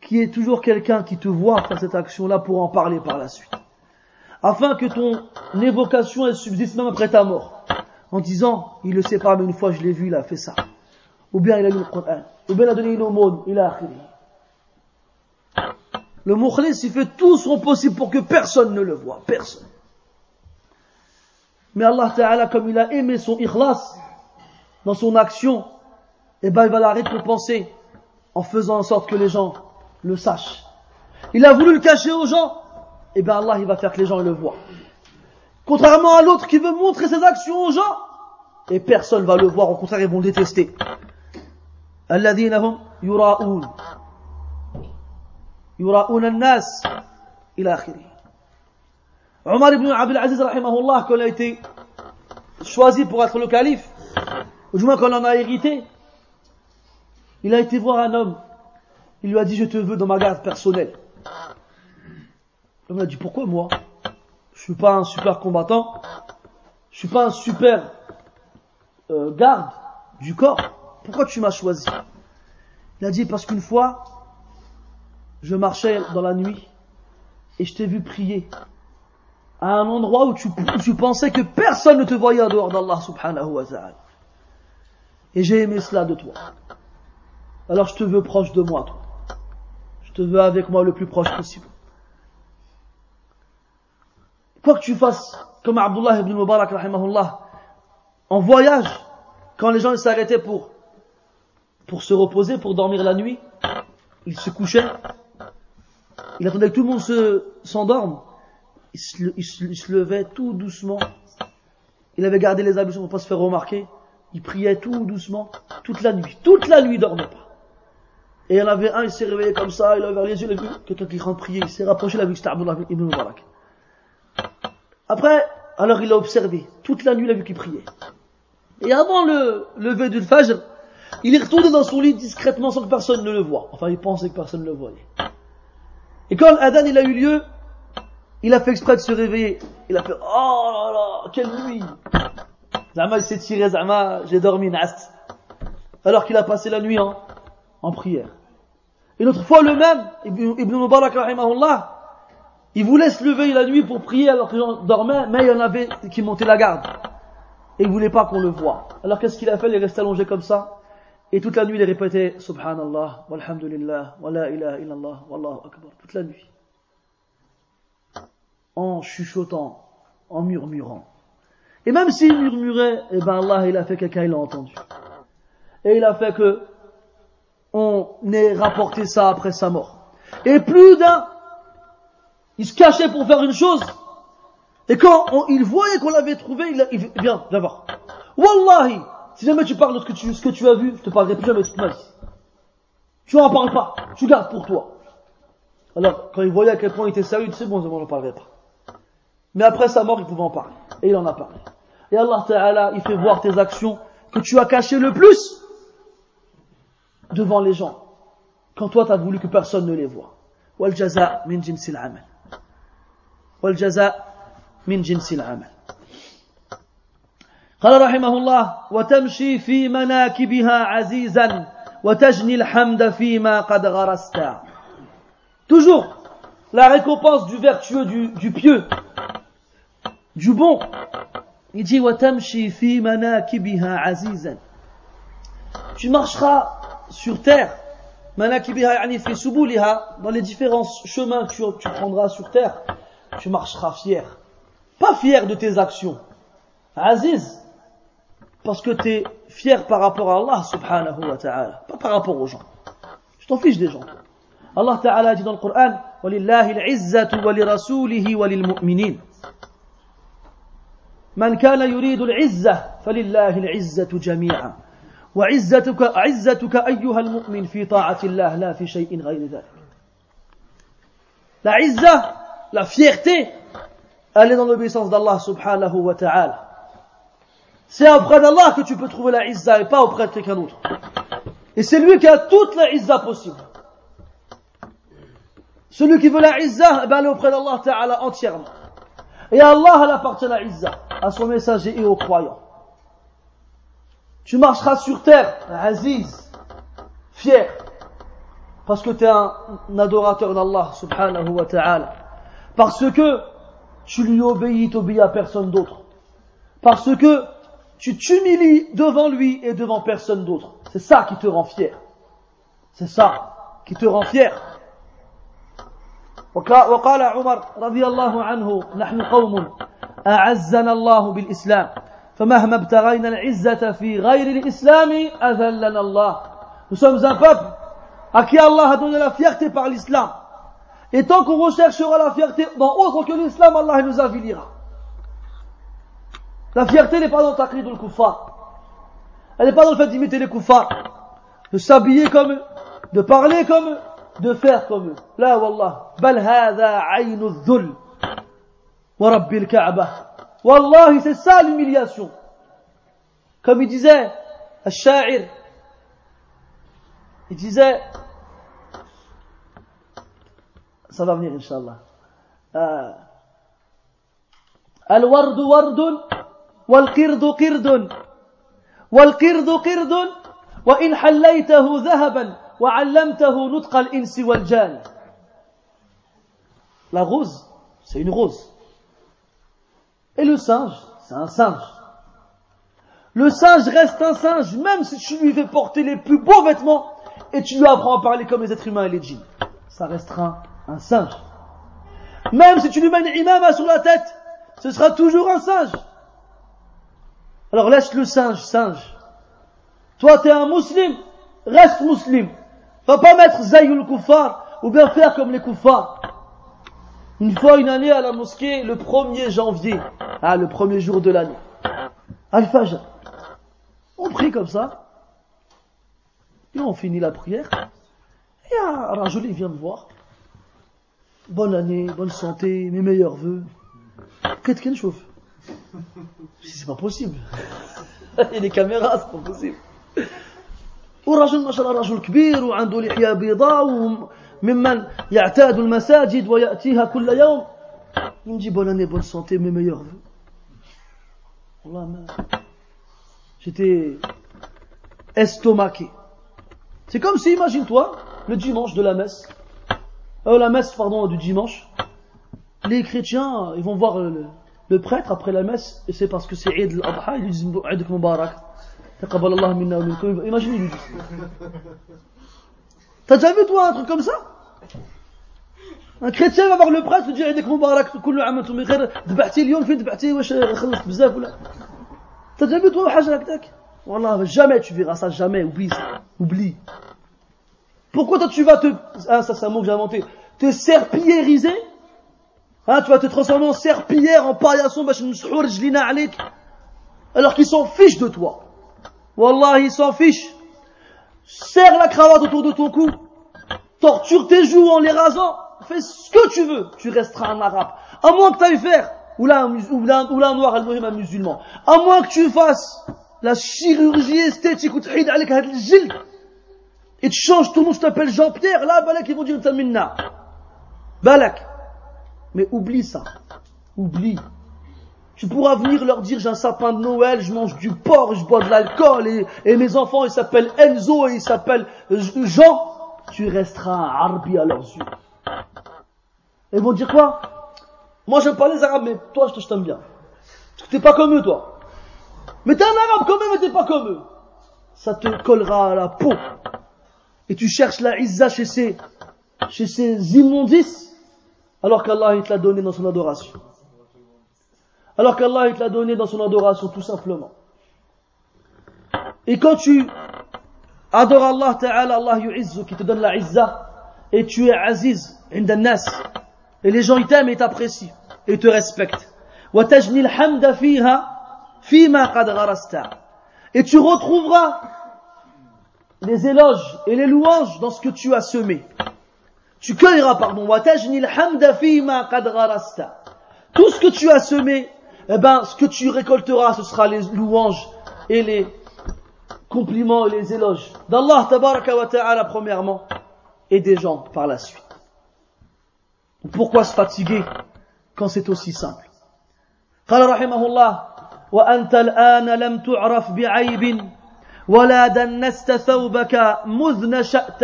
Speaker 1: qu'il y ait toujours quelqu'un qui te voit faire cette action-là pour en parler par la suite. Afin que ton évocation elle subsiste même après ta mort. En disant, il ne sait pas, mais une fois je l'ai vu, il a fait ça. Ou bien il a lu le Coran. Ou bien il a. Le mukhlis, il fait tout son possible pour que personne ne le voit. Personne. Mais Allah Ta'ala, comme il a aimé son ikhlas dans son action, eh ben, il va la récompenser en faisant en sorte que les gens le sachent. Il a voulu le cacher aux gens, eh ben, Allah, il va faire que les gens le voient. Contrairement à l'autre qui veut montrer ses actions aux gens, et personne va le voir, au contraire, ils vont le détester. الذين هم يراؤون يراؤون الناس إلى آخره Omar ibn Abdul Aziz, rahimahullah, quand il a été choisi pour être le calife, ou du moins quand on en a hérité, il a été voir un homme. Il lui a dit, je te veux dans ma garde personnelle. L'homme a dit, pourquoi moi Je suis pas un super combattant, je suis pas un super euh, garde du corps. Pourquoi tu m'as choisi? Il a dit, parce qu'une fois, je marchais dans la nuit et je t'ai vu prier à un endroit où tu, pensais que personne ne te voyait en dehors d'Allah subhanahu wa ta'ala. Et j'ai aimé cela de toi. Alors je te veux proche de moi, toi. Je te veux avec moi le plus proche possible. Quoi que tu fasses, comme Abdullah ibn Mubarak, en voyage, quand les gens s'arrêtaient pour, pour se reposer, pour dormir la nuit, il se couchait, il attendait que tout le monde se, s'endorme, il se, levait tout doucement. Il avait gardé les ablutions pour pas se faire remarquer. Il priait tout doucement, toute la nuit. Toute la nuit, il dormait pas. Et il y en avait un, il s'est réveillé comme ça, il a ouvert les yeux, il a vu quelqu'un qui rentre prier, il s'est rapproché, il a vu que c'était Abdullah ibn. Après, alors il a observé. Toute la nuit, il a vu qu'il priait. Et avant le lever du Fajr, il est retourné dans son lit discrètement sans que personne ne le voie. Enfin, il pensait que personne ne le voyait. Et quand l'Adan il a eu lieu, il a fait exprès de se réveiller. Il a fait, oh là là, quelle nuit. Zama, il s'est tiré, Zama, j'ai dormi, nast. Alors qu'il a passé la nuit en, en prière. Et l'autre fois, le même, Ibn Mubarak, il voulait se lever la nuit pour prier alors que les gens dormaient, mais il y en avait qui montaient la garde. Et il voulait pas qu'on le voie. Alors qu'est-ce qu'il a fait? Il est resté allongé comme ça. Et toute la nuit, il répétait, Subhanallah, walhamdulillah, wa la ilaha illallah, wallahu akbar. Toute la nuit en chuchotant, en murmurant. Et même s'il murmurait, eh ben Allah, il a fait quelqu'un, il l'a entendu. Et il a fait que on ait rapporté ça après sa mort. Et plus d'un, il se cachait pour faire une chose. Et quand il voyait qu'on l'avait trouvé, il, il viens, viens voir. Wallahi, si jamais tu parles de ce que tu, as vu, je te parlerai plus jamais de toute ma vie. Tu n'en parles pas, tu gardes pour toi. Alors, quand il voyait à quel point il était sérieux, il disait, bon, je n'en parlerai pas. Mais après sa mort, il pouvait en parler. Et il en a parlé. Et Allah Ta'ala, il fait voir tes actions que tu as cachées le plus devant les gens. Quand toi, tu as voulu que personne ne les voit. Wal jaza min jinsil amal. Wal jaza min jinsil amal قال رحمه الله وتمشي في مناكبها عزيزا وتجني الحمد فيما قد غرست toujours la récompense du vertueux du, du pieux du bon. Il dit fi azizan. Tu marcheras sur terre. Manakibiha yani fi subuliha dans les différents chemins que tu, tu prendras sur terre. Tu marcheras fier. Pas fier de tes actions. Aziz parce que tu es fier par rapport à Allah subhanahu wa ta'ala, pas par rapport aux gens. Je t'en fiche des gens. Allah ta'ala dit dans le Coran, وَلِلَّهِ الْعِزَّةُ وَلِرَسُولِهِ وَلِلْمُؤْمِنِينَ من كان يريد العزة فلله العزة جميعا وعزتك عزتك أيها المؤمن في طاعة الله لا في شيء غير ذلك La la fierté, elle est dans l'obéissance d'Allah subhanahu wa ta'ala. C'est auprès d'Allah que tu peux trouver la izza et pas auprès de quelqu'un d'autre. Et c'est lui qui a toute la izza possible. Celui qui veut la izza, eh ben, est auprès d'Allah ta'ala entièrement. Et Allah, elle appartient la izza à son messager et aux croyants. Tu marcheras sur terre, Aziz, fier, parce que tu es un adorateur d'Allah subhanahu wa ta'ala. Parce que tu lui obéis, t'obéis à personne d'autre. Parce que tu t'humilies devant lui et devant personne d'autre. C'est ça qui te rend fier. C'est ça qui te rend fier. وقال عمر رضي الله عنه نحن قوم أعزنا الله بالإسلام فمهما ابتغينا العزة في غير الإسلام أذلنا الله Nous sommes un peuple à qui Allah a donné la fierté par l'islam. Et tant qu'on recherchera la fierté dans autre que l'islam, Allah nous avilira. La fierté n'est pas dans ta de kuffar. Elle n'est pas dans le fait d'imiter les kuffars, de s'habiller comme eux, de parler comme eux, de faire comme eux. Là, wallah. Bal hadha aynu dhul. Wa rabbil ka'bah. Wallahi, c'est ça l'humiliation. Comme il disait, al-sha'ir, il disait, ça va venir, inshallah. الورد ورد والقرد قرد والقرد قرد وإن حليته ذهبا وعلمته نطق الإنس والجان La rose, c'est une rose. Et le singe, c'est un singe. Le singe reste un singe, même si tu lui fais porter les plus beaux vêtements et tu lui apprends à parler comme les êtres humains et les djinns. Ça restera un singe. Même si tu lui mets une imama sur la tête, ce sera toujours un singe. Alors laisse le singe, singe. Toi, tu es un musulman, reste musulman. Va pas mettre Zayul Koufar ou bien faire comme les Koufars. Une fois, une année à la mosquée, le 1er janvier, ah, le premier jour de l'année. Al-Fajr. On prie comme ça. Et on finit la prière. Et un Rajoul, il vient me voir. Bonne année, bonne santé, mes meilleurs voeux. Qu'est-ce qu'il chauffe? C'est pas possible. Il y a des caméras, c'est pas possible. ورجل ما شاء الله رجل كبير وعنده لحية بيضاء وممن يعتاد المساجد ويأتيها كل يوم il me dit bonne année, bonne santé, mes meilleurs vœux. Allah, j'étais estomaqué. C'est comme si, imagine-toi, le dimanche de la messe, euh, la messe, pardon, du dimanche, les chrétiens, ils vont voir le, le prêtre après la messe, et c'est parce que c'est Eid al-Adha, ils disent Eid Mubarak. Imaginez, lui T'as déjà vu toi un truc comme ça Un chrétien va voir le prêtre et dire Eid Mubarak, كل عام وانتم بخير ذبحتي اليوم فين ذبحتي واش خلصت بزاف ولا T'as déjà vu toi حاجة هكذاك Wallah, jamais tu verras ça, jamais, oublie ça, oublie. Pourquoi toi tu vas te, ah ça c'est un mot que j'ai inventé, te serpillériser Hein, tu vas te transformer en serpillière, en paillasson, alors qu'ils s'en fichent de toi. Wallah, ils s'en fichent. Serre la cravate autour de ton cou. Torture tes joues en les rasant. Fais ce que tu veux. Tu resteras un arabe. À moins que tu ailles faire, ou là, ou là, ou là un noir, un musulman. À moins que tu fasses la chirurgie esthétique ou t'hid avec et tu changes ton nom, je t'appelle Jean-Pierre, là, balak, ils vont dire minna. Balak. Mais oublie ça. Oublie. Tu pourras venir leur dire j'ai un sapin de Noël, je mange du porc, je bois de l'alcool et, et, mes enfants ils s'appellent Enzo et ils s'appellent euh, Jean. Tu resteras un arbi à leurs yeux. Ils vont dire quoi? Moi j'aime pas les arabes mais toi je t'aime bien. Parce que t'es pas comme eux toi. Mais t'es un arabe quand même mais t'es pas comme eux. Ça te collera à la peau. Et tu cherches la izza chez ces, chez ces immondices alors qu'Allah te l'a donné dans son adoration. Alors qu'Allah te l'a donné dans son adoration tout simplement. Et quand tu adores Allah Ta'ala, Allah yu'izzu, qui te donne la izza, et tu es aziz, et les gens ils t'aiment et t'apprécient, et te respectent. Et tu retrouveras les éloges et les louanges dans ce que tu as semé tu cueilleras, pardon, tout ce que tu as semé, eh ben, ce que tu récolteras, ce sera les louanges et les compliments et les éloges d'Allah tabaraka wa ta'ala premièrement et des gens par la suite. Pourquoi se fatiguer quand c'est aussi simple قال رحمه الله وأنت الآن لم تعرف بعيب ولا دنست ثوبك مذ نشأت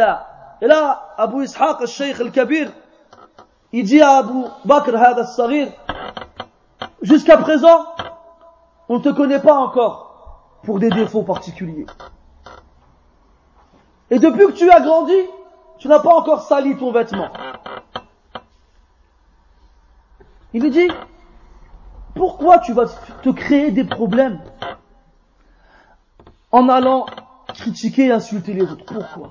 Speaker 1: et là, Abu Ishaq, le Sheikh al-Kabir, il dit à Abu Bakr, al jusqu'à présent, on ne te connaît pas encore pour des défauts particuliers. Et depuis que tu as grandi, tu n'as pas encore sali ton vêtement. Il lui dit, pourquoi tu vas te créer des problèmes en allant critiquer et insulter les autres? Pourquoi?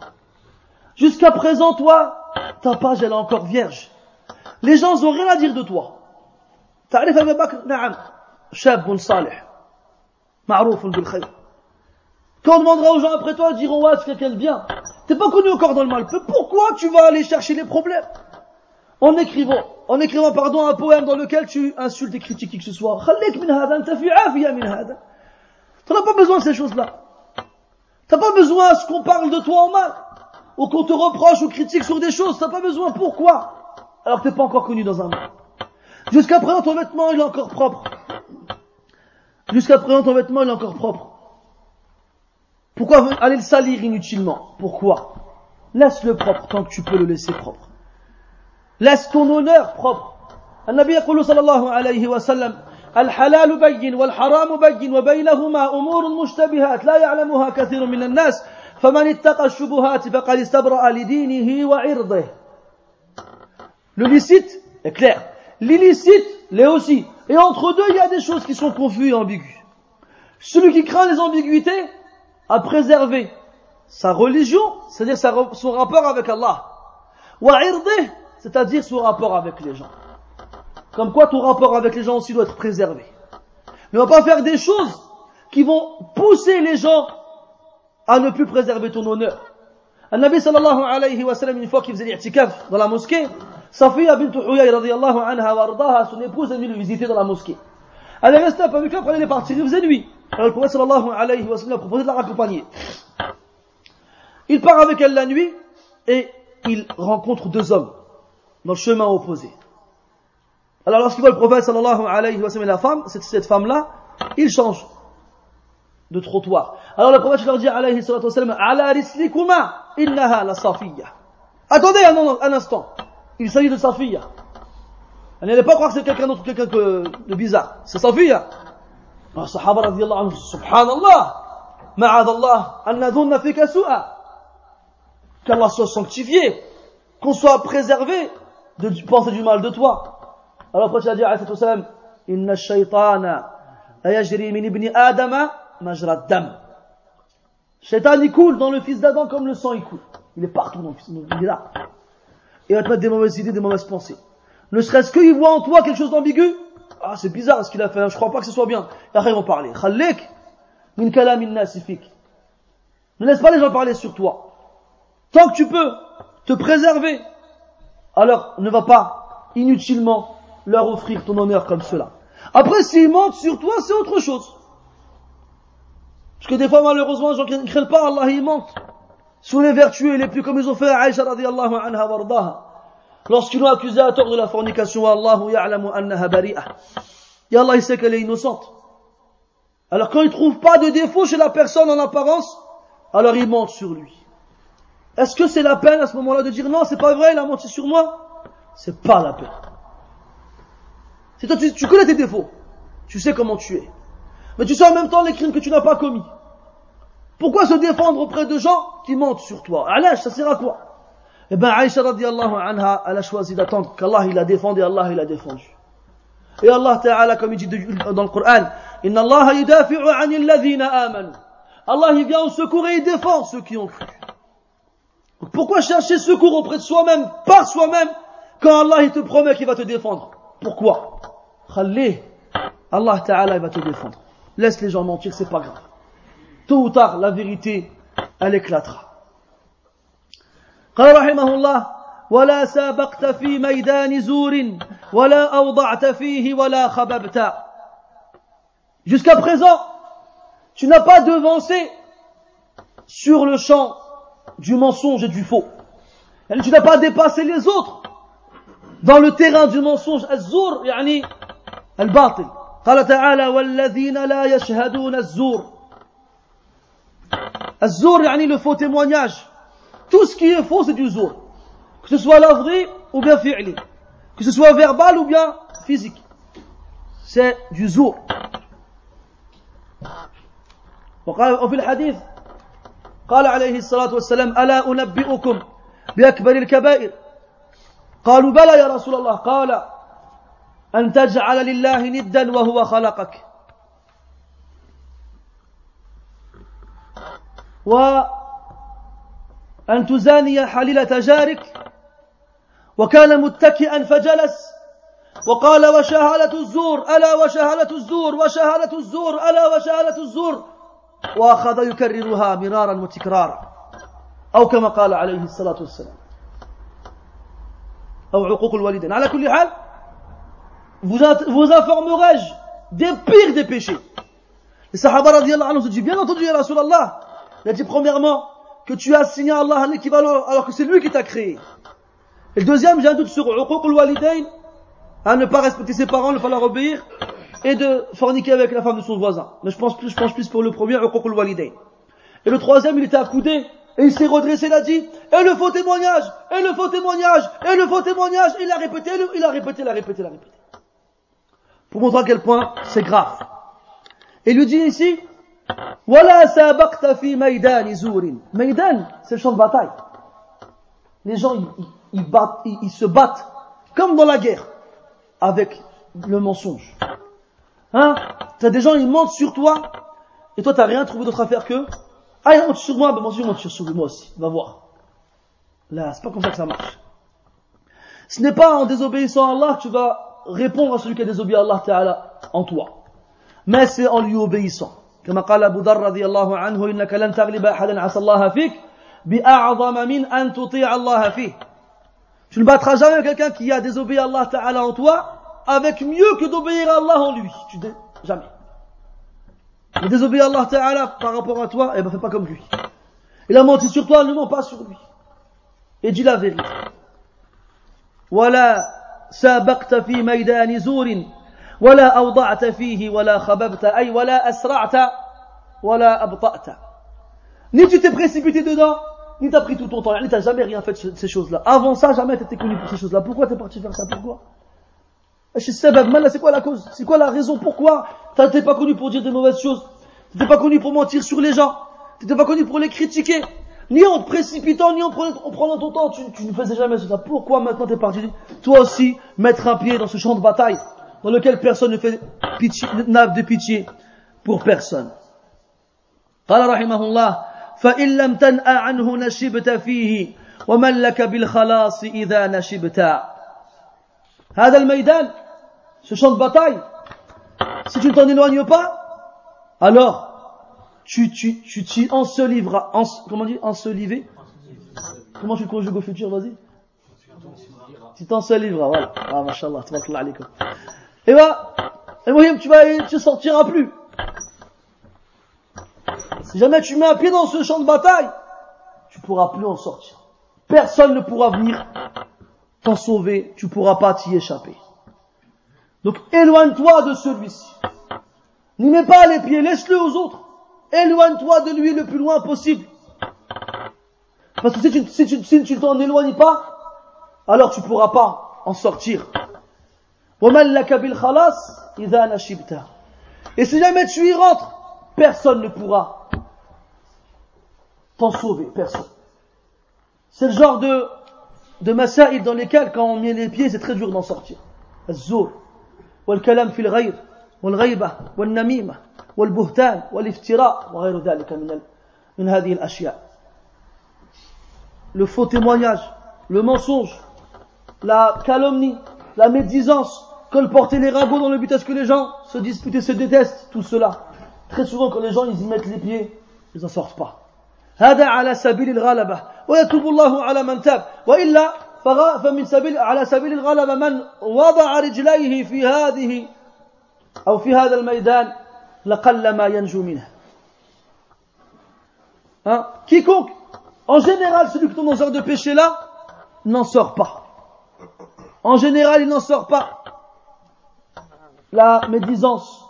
Speaker 1: Jusqu'à présent, toi, ta page, elle est encore vierge. Les gens n'ont rien à dire de toi. تعرف أبي بكر نعم شاب صالح معروف بالخير quand on demandera aux gens après toi, ils diront, ouais, c'est quelqu'un de bien. T'es pas connu encore dans le mal. pourquoi tu vas aller chercher les problèmes? En écrivant, en écrivant, pardon, un poème dans lequel tu insultes et critiques qui que ce soit. T'en as pas besoin de ces choses-là. T'as pas besoin ce qu'on parle de toi en mal. Ou qu'on te reproche ou critique sur des choses. T'as pas besoin. Pourquoi? Alors que t'es pas encore connu dans un mal. Jusqu'à présent, ton vêtement, il est encore propre. Jusqu'à présent, ton vêtement, il est encore propre. Pourquoi aller le salir inutilement Pourquoi Laisse-le propre tant que tu peux le laisser propre. Laisse ton honneur propre. النبي يقول صلى الله عليه وسلم الحلال بين والحرام بين وبينهما أمور مشتبهات لا يعلمها كثير من الناس فمن اتقى الشبهات فقد استبرأ لدينه وعرضه Le licite est clair. L'illicite l'est aussi. Et entre deux, il y a des choses qui sont confuses et ambiguës. Celui qui craint les ambiguïtés à préserver sa religion, c'est-à-dire son rapport avec Allah. c'est-à-dire son rapport avec les gens. Comme quoi ton rapport avec les gens aussi doit être préservé. Ne va pas faire des choses qui vont pousser les gens à ne plus préserver ton honneur. Un Nabi sallallahu alayhi wa sallam, une fois qu'il faisait l'irtikaf dans la mosquée, Safiya bint Huyay radiallahu anha wa ardaha, son épouse est venue le visiter dans la mosquée. Elle est restée un peu avec lui, après elle est partie, il faisait nuit. Alors le prophète sallallahu alayhi wa sallam a proposé de la raccompagner. Il part avec elle la nuit et il rencontre deux hommes dans le chemin opposé. Alors lorsqu'il voit le prophète sallallahu alayhi wa sallam et la femme, cette, cette femme-là, il change de trottoir. Alors le prophète leur dit, alayhi salatu wasalam, ala rislikuma, innaha la safiya. Attendez un, un, instant. Il s'agit de safiya. N'allez pas croire que c'est quelqu'un d'autre, quelqu'un de bizarre. C'est safiya. Les sahaba radiallahu anhu, subhanallah, ma'adallah, annadunna fika su'a. Qu'Allah soit sanctifié, qu'on soit préservé de penser du mal de toi. Alors le prophète a dit, alayhi salatu wasalam, inna shaytana, ayajri min ibn adama, majra dam il coule dans le fils d'Adam comme le sang il coule il est partout dans le fils il est là et il va te mettre des mauvaises idées des mauvaises pensées ne serait-ce qu'il voit en toi quelque chose d'ambigu? Ah, c'est bizarre ce qu'il a fait, je crois pas que ce soit bien. Et après, ils vont parler. min Ne laisse pas les gens parler sur toi. Tant que tu peux te préserver, alors ne va pas inutilement leur offrir ton honneur comme cela. Après, s'ils mentent sur toi, c'est autre chose. Parce que des fois, malheureusement, les gens qui ne craignent pas, Allah, ils mentent. Sur les vertueux les plus comme ils ont fait à Aïcha radiallahu anha wardaha lorsqu'ils l'ont accusé à tort de la fornication, Allah ya'lamu annaha bari'ah. Et Allah il sait qu'elle est innocente. Alors quand il trouve pas de défaut chez la personne en apparence, alors il ment sur lui. Est-ce que c'est la peine à ce moment-là de dire non, c'est pas vrai, il a menti sur moi? C'est pas la peine. C'est toi, tu, connais tes défauts. Tu sais comment tu es. Mais tu sais en même temps les crimes que tu n'as pas commis. Pourquoi se défendre auprès de gens qui mentent sur toi? Allah, ça sert à quoi? Eh bien, Aïcha radiallahu anha, elle a choisi d'attendre qu'Allah il a défendu, Allah il a défendu. Et Allah Ta'ala, comme il dit dans le Coran, Inna Allah yudafi'u anil ladhina. Allah il vient au secours et il défend ceux qui ont cru. Pourquoi chercher secours auprès de soi-même, par soi-même, quand Allah il te promet qu'il va te défendre? Pourquoi? Allah Ta'ala il va te défendre. Laisse les gens mentir, c'est pas grave Tôt ou tard, la vérité, elle éclatera. قال رحمه الله ولا سابقت في ميدان زور ولا أوضعت فيه ولا خببت Jusqu'à présent, tu n'as pas devancé sur le champ du mensonge et du faux. Tu n'as pas dépassé les autres dans le terrain du mensonge. الزور يعني الباطل. قال تعالى والذين لا يشهدون الزور. الزور يعني le faux témoignage. Tout ce qui est faux, c'est du zour. Que ce soit lafri ou bien fi'li. Que ce soit verbal ou bien physique. C'est du zour. وقال وفي الحديث قال عليه الصلاة والسلام ألا أنبئكم بأكبر الكبائر قالوا بلى يا رسول الله قال أن تجعل لله ندا وهو خلقك وأن تزاني حليلة جارك وكان متكئا فجلس وقال وشهادة الزور ألا وشهادة الزور وشهادة الزور ألا وشهادة الزور. وأخذ يكررها مرارا وتكرارا أو كما قال عليه الصلاة والسلام. أو عقوق الوالدين. على كل حال vous, informerai-je des pires des péchés. Les Sahaba radiallahu anhu se bien entendu ya Rasulallah Il a dit premièrement que tu as signé à Allah un équivalent alors que c'est lui qui t'a créé. Et le deuxième, j'ai un doute sur à ne pas respecter ses parents, ne pas leur obéir, et de forniquer avec la femme de son voisin. Mais je pense plus, je pense plus pour le premier. Et le troisième, il était accoudé, et il s'est redressé, il a dit, et le faux témoignage, et le faux témoignage, et le faux témoignage, il a répété, il a répété, il a répété, il a répété. Pour montrer à quel point c'est grave. Et il lui dit ici, voilà sabaqta fi maïdan zurin. Maïdan, c'est le champ de bataille. Les gens, ils, se battent comme dans la guerre avec le mensonge. Hein? T'as des gens, ils mentent sur toi et toi, t'as rien trouvé d'autre à faire que ah, il monte sur moi, ben moi aussi, monte sur moi aussi. Va voir. Là, c'est pas comme ça que ça marche. Ce n'est pas en désobéissant à Allah que tu vas répondre à celui qui a désobéi à Allah en toi. Mais c'est en lui obéissant. كما قال أبو ذر رضي الله عنه إنك لن تغلب أحدا عسى الله فيك بأعظم من أن تطيع الله فيه Tu ne battras jamais quelqu'un qui a désobéi à Allah Ta'ala en toi avec mieux que d'obéir à Allah en lui. Tu dé... Jamais. Il désobéit à Allah Ta'ala par rapport à toi, et eh ben fais pas comme lui. Il a menti sur toi, ne mens pas sur lui. Et dis la vérité. ولا سابقت في ميدان زور ولا أوضعت فيه ولا خببت أي ولا أسرعت ولا أبطأت ni tu t'es précipité dedans ni t'as pris tout ton temps ni t'as jamais rien fait de ces choses-là avant ça jamais t'étais connu pour ces choses-là pourquoi t'es parti faire ça pourquoi c'est quoi la cause c'est quoi la raison pourquoi t'étais pas connu pour dire des mauvaises choses t'étais pas connu pour mentir sur les gens t'étais pas connu pour les critiquer ni en te précipitant, ni en prenant, en prenant ton temps, tu, tu ne faisais jamais ça. Pourquoi maintenant t'es parti, toi aussi, mettre un pied dans ce champ de bataille dans lequel personne ne fait pitié, n'a de pitié pour personne. قال رحمه الله فإن لم تنأ عنه نشبت فيه ومن لك بالخلاص إذا نشبت هذا الميدان ce champ de bataille si tu ne t'en éloignes pas alors tu tu tu t'y enselivras en, comment on dit enseliver comment tu conjugues au futur vas-y tu t'enselivras voilà ah mashallah tabarakallah alaykum bah, et tu vas, tu sortiras plus. Si jamais tu mets un pied dans ce champ de bataille, tu pourras plus en sortir. Personne ne pourra venir t'en sauver, tu pourras pas t'y échapper. Donc éloigne-toi de celui-ci. N'y mets pas les pieds, laisse-le aux autres. Éloigne-toi de lui le plus loin possible. Parce que si tu, tu t'en éloignes pas, alors tu pourras pas en sortir. Et si jamais tu y rentres, personne ne pourra t'en sauver, personne. C'est le genre de, de masaïd dans lesquels, quand on met les pieds, c'est très dur d'en sortir. الزور والكلام في الغير والغيبة والنميمة والبهتان والافتراء وغير ذلك من من هذه الأشياء. Le faux témoignage, le mensonge, la calomnie, la médisance, colporter les ragots dans le but à ce que les gens se disputent et se détestent, tout cela. Très souvent, quand les gens ils y mettent les pieds, ils n'en sortent pas. هذا على سبيل الغلبة ويتوب الله على من تاب وإلا فمن سبيل على سبيل الغلبة من وضع رجليه في هذه أو في هذا الميدان لقل ما ينجو منه hein? quiconque en général celui qui tombe dans ce genre de péché là n'en sort pas en général il n'en sort pas la médisance,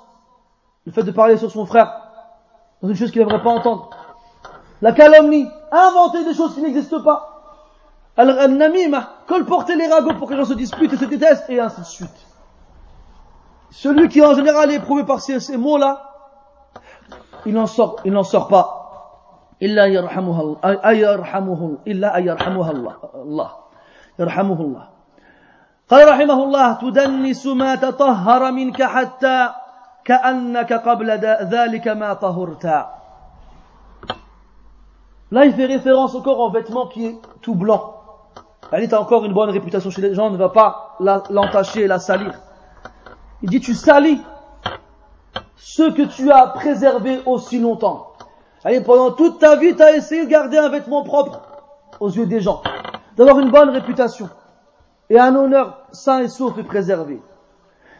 Speaker 1: le fait de parler sur son frère, dans une chose qu'il n'aimerait pas entendre, la calomnie, inventer des choses qui n'existent pas, al-namima, colporter les ragots pour que les gens se disputent et se détestent, et ainsi de suite. Celui qui en général est éprouvé par ces, mots-là, il n'en sort, il n'en sort pas. Illa yarhamuhu Allah. قال رحمه الله تدنس ما تطهر منك حتى كأنك قبل ذلك ما طهرت Là, il fait référence encore en vêtement qui est tout blanc. Elle a encore une bonne réputation chez les gens, ne va pas l'entacher et la salir. Il dit, tu salis ce que tu as préservé aussi longtemps. Allez, pendant toute ta vie, tu as essayé de garder un vêtement propre aux yeux des gens, d'avoir une bonne réputation et un honneur sain et sauf et préservé.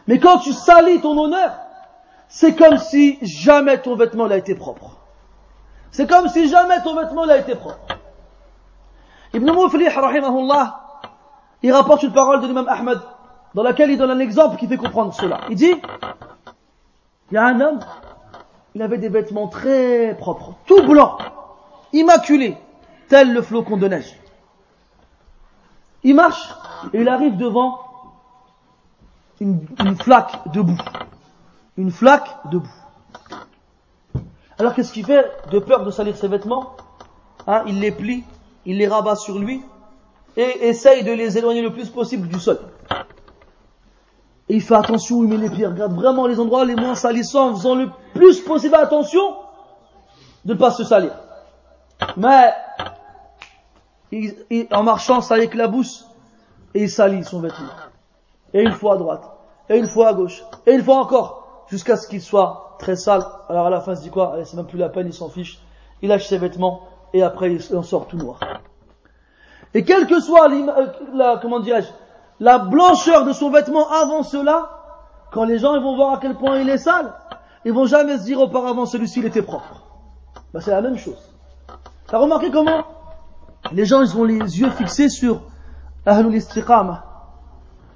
Speaker 1: Mais quand tu salis ton honneur, c'est comme si jamais ton vêtement n'a été propre. C'est comme si jamais ton vêtement n'a été propre. Ibn Muflih, rahimahullah, il rapporte une parole de l'imam Ahmed, dans laquelle il donne un exemple qui fait comprendre cela. Il dit, il y a un homme, il avait des vêtements très propres, tout blancs, immaculés, tel le flocon de neige. Il marche et il arrive devant une, flaque de boue. Une flaque de boue. Alors qu'est-ce qu'il fait de peur de salir ses vêtements? Hein, Il les plie, il les rabat sur lui et essaye de les éloigner le plus possible du sol. Et il fait attention, il met les pieds, regarde vraiment les endroits les moins salissants en faisant le plus possible attention de ne pas se salir. Mais en marchant, ça éclabousse et il salit son vêtement. Et une fois à droite, et une fois à gauche, et une fois encore, jusqu'à ce qu'il soit très sale. Alors à la fin, il se dit quoi? C'est même plus la peine, il s'en fiche. Il lâche ses vêtements et après il en sort tout noir. Et quelle que soit euh, la, comment dirais-je, la blancheur de son vêtement avant cela, quand les gens ils vont voir à quel point il est sale, ils vont jamais se dire auparavant celui-ci il était propre. Ben, c'est la même chose. T'as remarqué comment? Les gens ils ont les yeux fixés sur Ahlul Istiqama.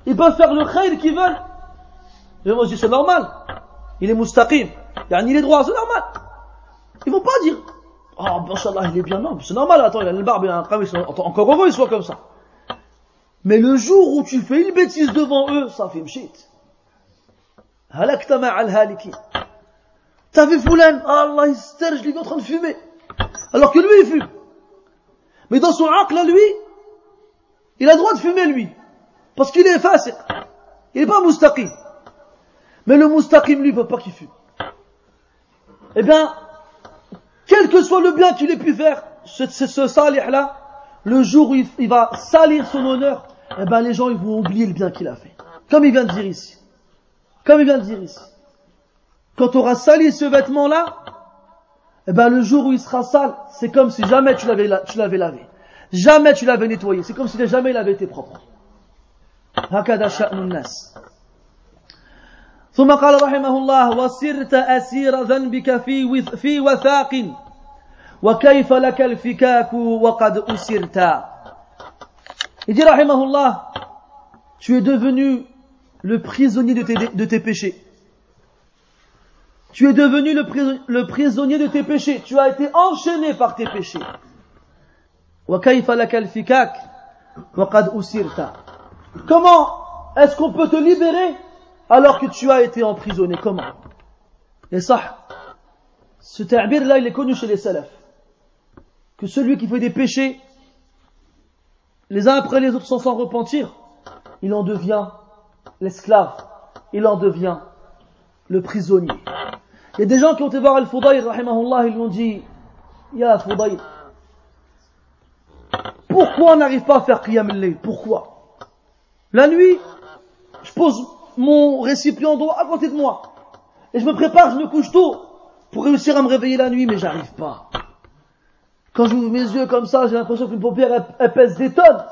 Speaker 1: Ils peuvent faire le khayr qu'ils veulent. Et moi dis c'est normal. Il est mustaqim. Il est droit, c'est normal. Ils vont pas dire Oh, Allah, il est bien, non, c'est normal, attends, il a le barbe, il a un qamis, encore heureux, il soit comme ça. Mais le jour où tu fais une bêtise devant eux, ça fait mshit. Halakta al haliki. T'as vu Foulan, Allah, il se je l'ai vu en train de fumer. Alors que lui, il fume. Mais dans son aql, lui, il a le droit de fumer, lui. Parce qu'il est fasiq. Il n'est pas mustaqim. Mais le mustaqim, lui, ne veut pas qu'il fume. Eh bien, quel que soit le bien qu'il ait pu faire, ce, ce, salih-là, le jour où il, va salir son honneur, eh ben, les gens, ils vont oublier le bien qu'il a fait. Comme il vient de dire ici. Comme il vient de dire ici. Quand tu auras sali ce vêtement-là, eh ben, le jour où il sera sale, c'est comme si jamais tu l'avais lavé. Jamais tu l'avais nettoyé. C'est comme si jamais il avait été propre. هكذا شأن الناس ثم قال رحمه الله وصرت أسير ذنبك في في وثاق وكيف لك الفكاك وقد أسرت Il dit رحمه الله tu es devenu le prisonnier de tes, de tes péchés. Tu es devenu le, le prisonnier de tes péchés. Tu as été enchaîné par tes péchés. Comment est-ce qu'on peut te libérer alors que tu as été emprisonné? Comment? Et ça, ce ta'bir là, il est connu chez les salafs. Que celui qui fait des péchés, les uns après les autres sans s'en repentir, il en devient l'esclave, il en devient le prisonnier. Il y a des gens qui ont été voir Al-Fudayr, ils lui ont dit, Ya Fudayr, pourquoi on n'arrive pas à faire Qiyam al Pourquoi? La nuit, je pose mon récipient d'eau à côté de moi. Et je me prépare, je me couche tôt pour réussir à me réveiller la nuit, mais j'arrive pas. Quand j'ouvre mes yeux comme ça, j'ai l'impression qu'une paupière, elle, pèse des tonnes.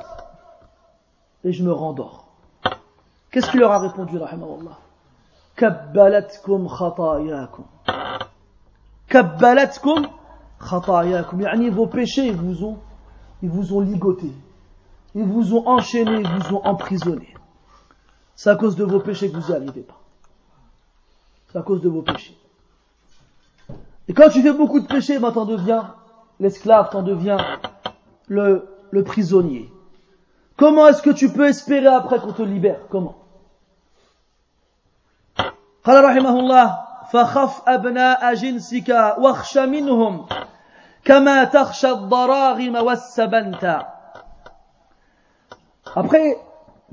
Speaker 1: Et je me rendors. Qu'est-ce qu'il leur a répondu, rahimahullah? Kabbalatkum khatayakum. Kabbalatkum khatayakum. Yani vos péchés vous ont ils vous ont ligoté, ils vous ont enchaîné, ils vous ont emprisonné. C'est à cause de vos péchés que vous n'y arrivez pas. C'est à cause de vos péchés. Et quand tu fais beaucoup de péchés, ben t'en deviens l'esclave, t'en deviens le, le prisonnier. Comment est-ce que tu peux espérer après qu'on te libère Comment قال رحمه الله فخف أبناء جنسك واخش منهم après,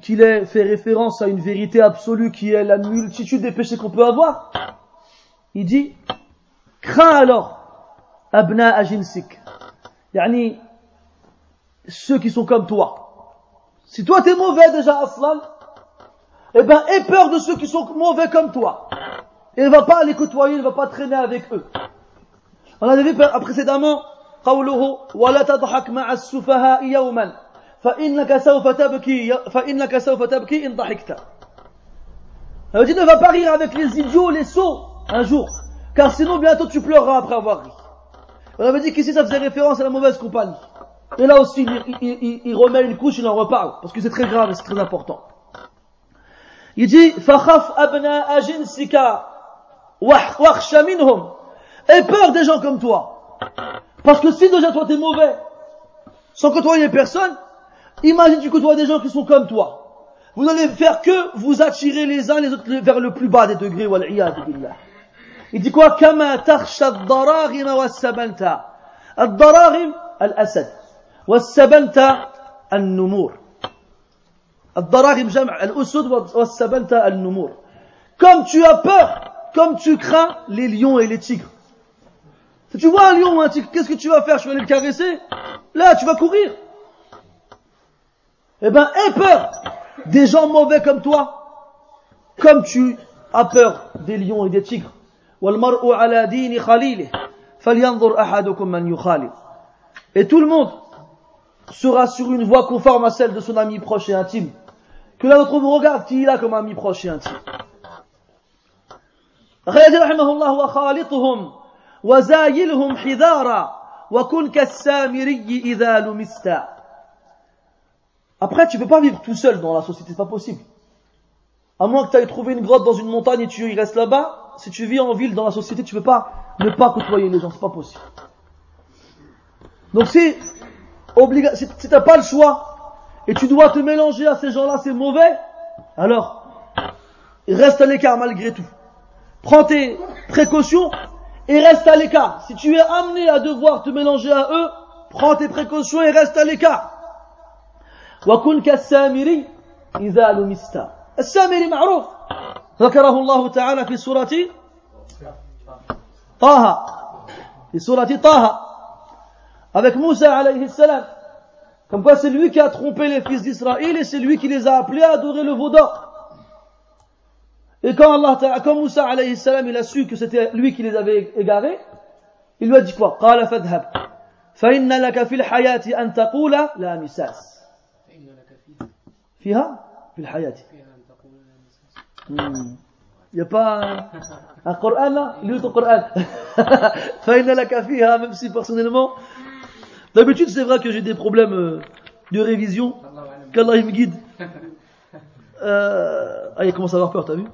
Speaker 1: qu'il ait fait référence à une vérité absolue qui est la multitude des péchés qu'on peut avoir, il dit, crains alors, abna ajinsik, yani, ceux qui sont comme toi. Si toi t'es mauvais déjà, Aslan, eh ben, aie peur de ceux qui sont mauvais comme toi. Et ne va pas les côtoyer, ne va pas traîner avec eux. On avait vu précédemment, قوله ولا تضحك مع السفهاء يوما فإنك سوف تبكي فإنك سوف تبكي إن ضحكت. Ça veut dire ne va pas rire avec les idiots, les sots, un jour, car sinon bientôt tu pleureras après avoir ri. On avait dit qu'ici ça faisait référence à la mauvaise compagnie. Et là aussi, il, il, il remet une couche, il en reparle, parce que c'est très grave et c'est très important. Il dit, فَخَفْ أَبْنَاءَ جِنْسِكَ وَخْشَ مِنْهُمْ Aie peur des gens comme toi. Parce que si déjà toi t'es mauvais, sans côtoyer personne, imagine tu côtoies des gens qui sont comme toi. Vous n'allez faire que vous attirer les uns les autres vers le plus bas des degrés, billah. Il dit quoi كما تخشى الضراغم والسبنتا الضراغم الأسد والسبنتا النمور الضراغم جمع الأسد والسبنتا النمور Comme tu as peur, comme tu crains les lions et les tigres. Si tu vois un lion ou tigre, qu'est-ce que tu vas faire? Tu vas aller le caresser? Là, tu vas courir. Eh ben, aie peur des gens mauvais comme toi, comme tu as peur des lions et des tigres. Et tout le monde sera sur une voie conforme à celle de son ami proche et intime. Que l'un d'entre vous regarde qui il a comme ami proche et intime. وزايلهم حذارا وكن كالسامري إذا لمست Après, tu peux pas vivre tout seul dans la société, c'est pas possible. À moins que tu ailles trouver une grotte dans une montagne et tu y restes là-bas, si tu vis en ville dans la société, tu peux pas ne pas côtoyer les gens, c'est pas possible. Donc si, obliga si, si t'as pas le choix, et tu dois te mélanger à ces gens-là, c'est mauvais, alors, reste à l'écart malgré tout. Prends tes précautions, et reste à l'écart. Si tu es amené à devoir te mélanger à eux, prends tes précautions et reste à l'écart. وكن كالسامري إذا لمست السامري معروف ذكره الله تعالى في سورة طه في سورة طه avec Moussa alayhi salam comme quoi c'est lui qui a trompé les fils d'Israël et c'est lui qui les a appelés à adorer le veau d'or Et quand Allah quand Moussa alayhi salam, il a su que c'était lui qui les avait égarés, il lui a dit quoi قال فاذهب فإن لك في الحياة أن تقول لا مساس فيها في الحياة Il n'y a pas un, un Coran là Lis ton Coran. فإن لك فيها, même si personnellement, d'habitude c'est vrai que j'ai des problèmes euh, de révision, qu'Allah il me guide. Euh, ah, il commence à avoir peur, t'as vu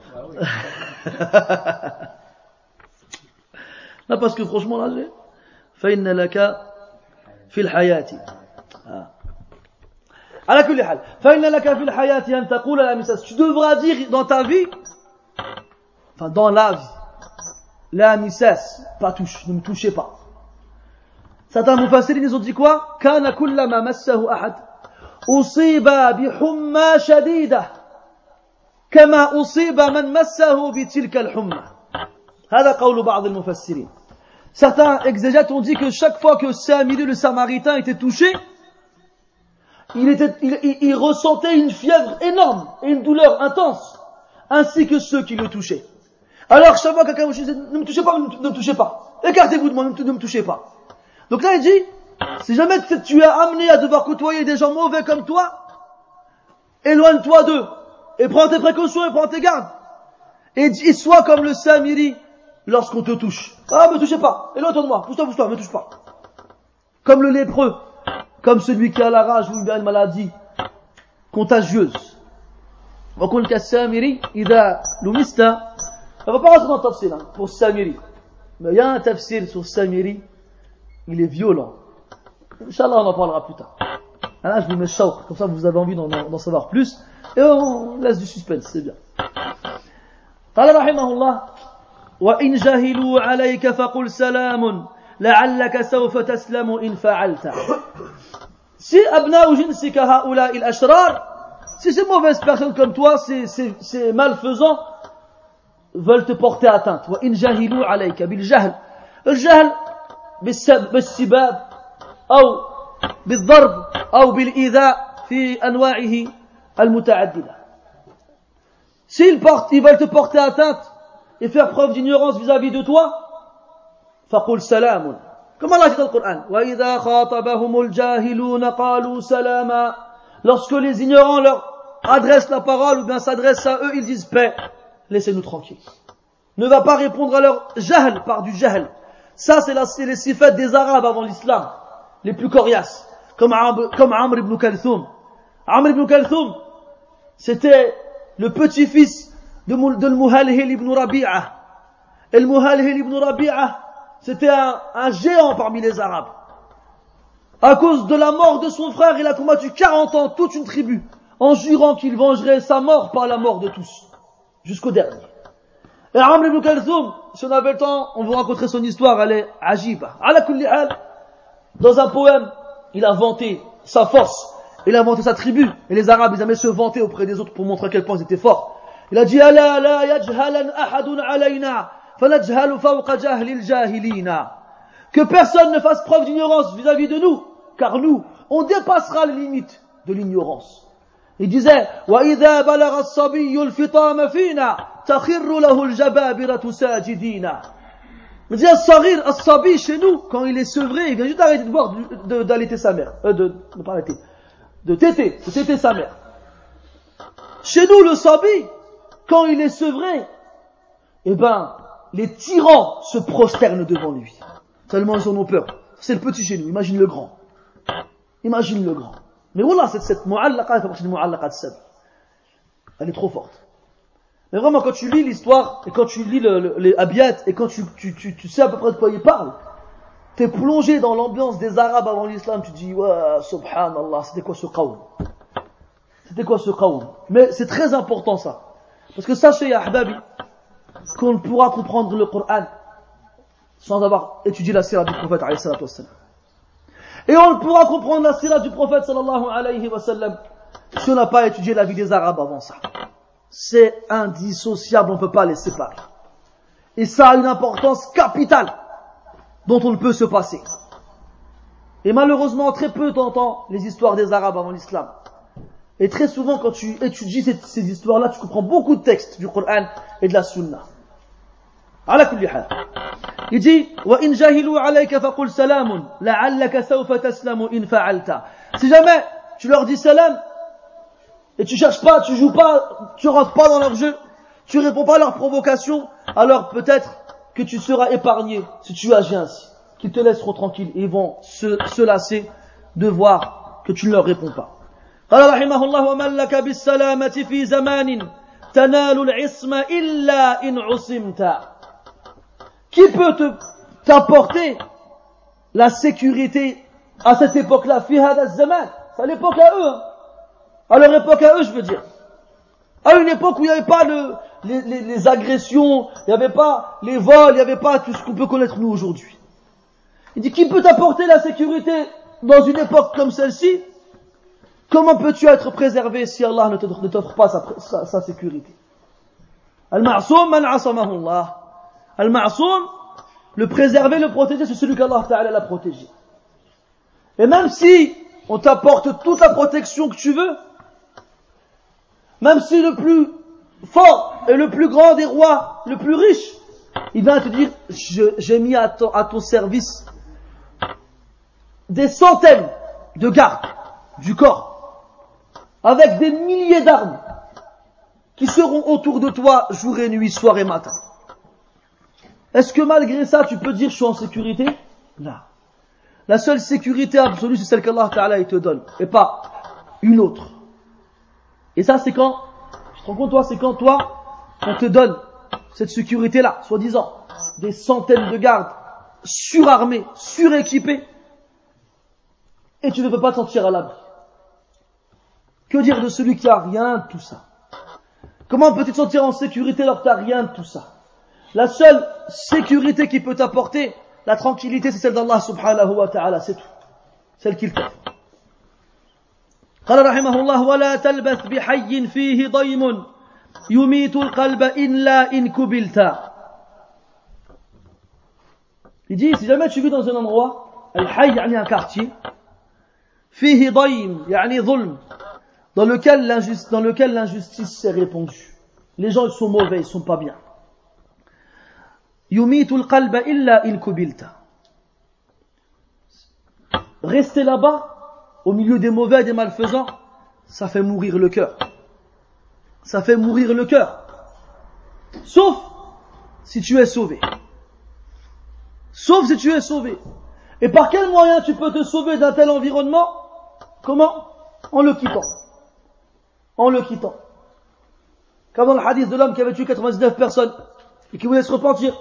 Speaker 1: Non, parce que franchement, là, j'ai. فإن لك في الحياة على كل حال فإن لك في الحياة أن تقول la misas tu devras dire dans ta vie enfin dans la vie la misas pas touche ne me touchez pas certains mufassirin ils ont dit quoi كان كلما مسه أحد أصيب بحمى شديدة كما أصيب من مسه بتلك الحمى هذا قول بعض المفسرين Certains exégètes ont dit que chaque fois que Samiri le Samaritain était touché, il, était, il, il, il, ressentait une fièvre énorme et une douleur intense, ainsi que ceux qui le touchaient. Alors chaque fois que quelqu'un me disait, ne me touchez pas, ne me touchez pas, écartez-vous de moi, ne me touchez pas. Donc là il dit, si jamais tu es amené à devoir côtoyer des gens mauvais comme toi, éloigne-toi d'eux et prends tes précautions et prends tes gardes. Et, sois comme le Samiri lorsqu'on te touche. Ah, me touchez pas. Et toi de moi. Pousse-toi, pousse-toi, me touche pas. Comme le lépreux. Comme celui qui a la rage ou une maladie contagieuse. وكل كالسامري إذا لمست On va pas rentrer dans le tafsir hein, pour Samiri. Mais il y a un tafsir sur Samiri, il est violent. Inch'Allah, on en parlera plus tard. Là, je vous mets chaud, comme ça vous avez envie d'en savoir plus. Et on laisse du suspense, c'est bien. قال رحمه الله وإن جهلوا عليك فقل سلام لعلك سوف تسلم إن فعلت Si أبناء جنسك هؤلاء الأشرار Si ces mauvaises personnes comme toi, ces, ces, ces malfaisants, veulent te porter atteinte. وإن جاهلوا عليك بالجهل الجهل بالسباب أو بالضرب أو بالإيذاء في أنواعه المتعددة. S'ils portent, ils veulent te porter atteinte et faire preuve d'ignorance vis-à-vis de toi, فقل سلام. Comme Allah dit dans le Coran, وإذا خاطبهم الجاهلون قالوا سلاما. Lorsque les ignorants leur adressent la parole ou bien s'adressent à eux, ils disent paix. Laissez-nous tranquilles. Ne va pas répondre à leur jahl par du jahl. Ça, c'est les sifat des Arabes avant l'islam, les plus coriaces, comme, comme Amr ibn Kalthoum. Amr ibn Kalthoum, c'était le petit-fils de, de ibn Rabi'a. Et le Muhalhil ibn Rabi'a, c'était un, géant parmi les Arabes. À cause de la mort de son frère, il a combattu 40 ans toute une tribu, en jurant qu'il vengerait sa mort par la mort de tous, jusqu'au dernier. Et Amr ibn Kalthoum, si on avait le temps, on vous raconterait son histoire, elle est ajiba. Dans un poème, il a vanté sa force, il a vanté sa tribu, et les Arabes, ils aimaient se vanter auprès des autres pour montrer à quel point ils étaient forts. Il a dit, Ala la yajhalan ahadun alayna, fanajhalu fawqa jahlil jahilina. Que personne ne fasse preuve d'ignorance vis-à-vis de nous, car nous, on dépassera les limites de l'ignorance. Il disait, وَإِذَا بَلَغَ الصَّبِيُّ الْفِطَامَ فِينَا تَخِرُّ لَهُ الْجَبَابِرَةُ سَاجِدِينَ Il dit, As-Sarir, As-Sabi, chez nous, quand il est sevré, il vient juste d'arrêter de boire, d'allaiter sa mère, euh, de, ne pas arrêter, de téter, de sa mère. Chez nous, le Sabi, quand il est sevré, eh ben, les tyrans se prosternent devant lui. Tellement ils en ont peur. C'est le petit chez nous, imagine le grand. Imagine le grand. Mais voilà, cette, cette mu'allaqa fait partie de Elle est trop forte. Mais vraiment, quand tu lis l'histoire, et quand tu lis le, le, les abiyat, et quand tu, tu, tu, tu, sais à peu près de quoi il parle, t'es plongé dans l'ambiance des Arabes avant l'islam, tu dis, ouais, subhanallah, c'était quoi ce qawm C'était quoi ce qawm Mais c'est très important ça. Parce que sachez, ahbabi, qu'on pourra comprendre le Coran sans avoir étudié la sirah du prophète. Et on pourra comprendre la sirah du prophète sallallahu alayhi wa sallam si on n'a pas étudié la vie des Arabes avant ça. C'est indissociable, on ne peut pas les séparer. Et ça a une importance capitale dont on ne peut se passer. Et malheureusement, très peu t'entends les histoires des Arabes avant l'islam. Et très souvent, quand tu étudies ces, histoires-là, tu comprends beaucoup de textes du Coran et de la Sunna. Il dit, Si jamais tu leur dis salam, et tu cherches pas, tu joues pas, tu rentres pas dans leur jeu, tu réponds pas à leurs provocations, alors peut-être que tu seras épargné si tu agis ainsi qu'ils te laisseront tranquille et ils vont se, se lasser de voir que tu ne leur réponds pas قال رحمه الله ومن لك بالسلامة في زمان تنال العصمة إلا إن عصمت qui peut te, t'apporter la sécurité à cette époque-là zaman C'est à l'époque à eux. Hein. À leur époque à eux, je veux dire. À une époque où il n'y avait pas le, les, les, les, agressions, il n'y avait pas les vols, il n'y avait pas tout ce qu'on peut connaître nous aujourd'hui. Il dit, qui peut t'apporter la sécurité dans une époque comme celle-ci? Comment peux-tu être préservé si Allah ne t'offre pas sa, sa, sa sécurité? Al-ma'soum man asamahu Allah. Al-Ma'soum, le préserver, le protéger, c'est celui qu'Allah Ta'ala l'a protégé. Et même si on t'apporte toute la protection que tu veux, même si le plus fort et le plus grand des rois, le plus riche, il vient te dire, j'ai mis à ton, service des centaines de gardes du corps, avec des milliers d'armes, qui seront autour de toi jour et nuit, soir et matin. Est-ce que malgré ça, tu peux dire je suis en sécurité? Non. La seule sécurité absolue, c'est celle qu'Allah te donne, et pas une autre. Et ça, c'est quand, tu te rends compte, toi, c'est quand toi, on te donne cette sécurité-là, soi-disant, des centaines de gardes, surarmés, suréquipés, et tu ne peux pas te sentir à l'abri. Que dire de celui qui a rien de tout ça? Comment peux-tu te sentir en sécurité alors que tu n'as rien de tout ça? La seule sécurité qui peut t'apporter la tranquillité, c'est celle d'Allah subhanahu wa ta'ala, c'est tout. Celle qu'il t'offre. قال رحمه الله ولا تلبث بحي فيه ضيم يميت القلب إلا إن كبلت Il dit, si jamais tu vis dans un endroit, al-hayy, yani un quartier, fihi daym, yani dhulm, dans lequel l'injustice s'est répandue. Les gens, ils sont mauvais, ils sont pas bien. Yumitul qalba illa in kubilta. Rester là-bas, au milieu des mauvais et des malfaisants, ça fait mourir le cœur. Ça fait mourir le cœur. Sauf si tu es sauvé. Sauf si tu es sauvé. Et par quel moyen tu peux te sauver d'un tel environnement? Comment? En le quittant. En le quittant. Comme dans le hadith de l'homme qui avait tué 99 personnes et qui voulait se repentir.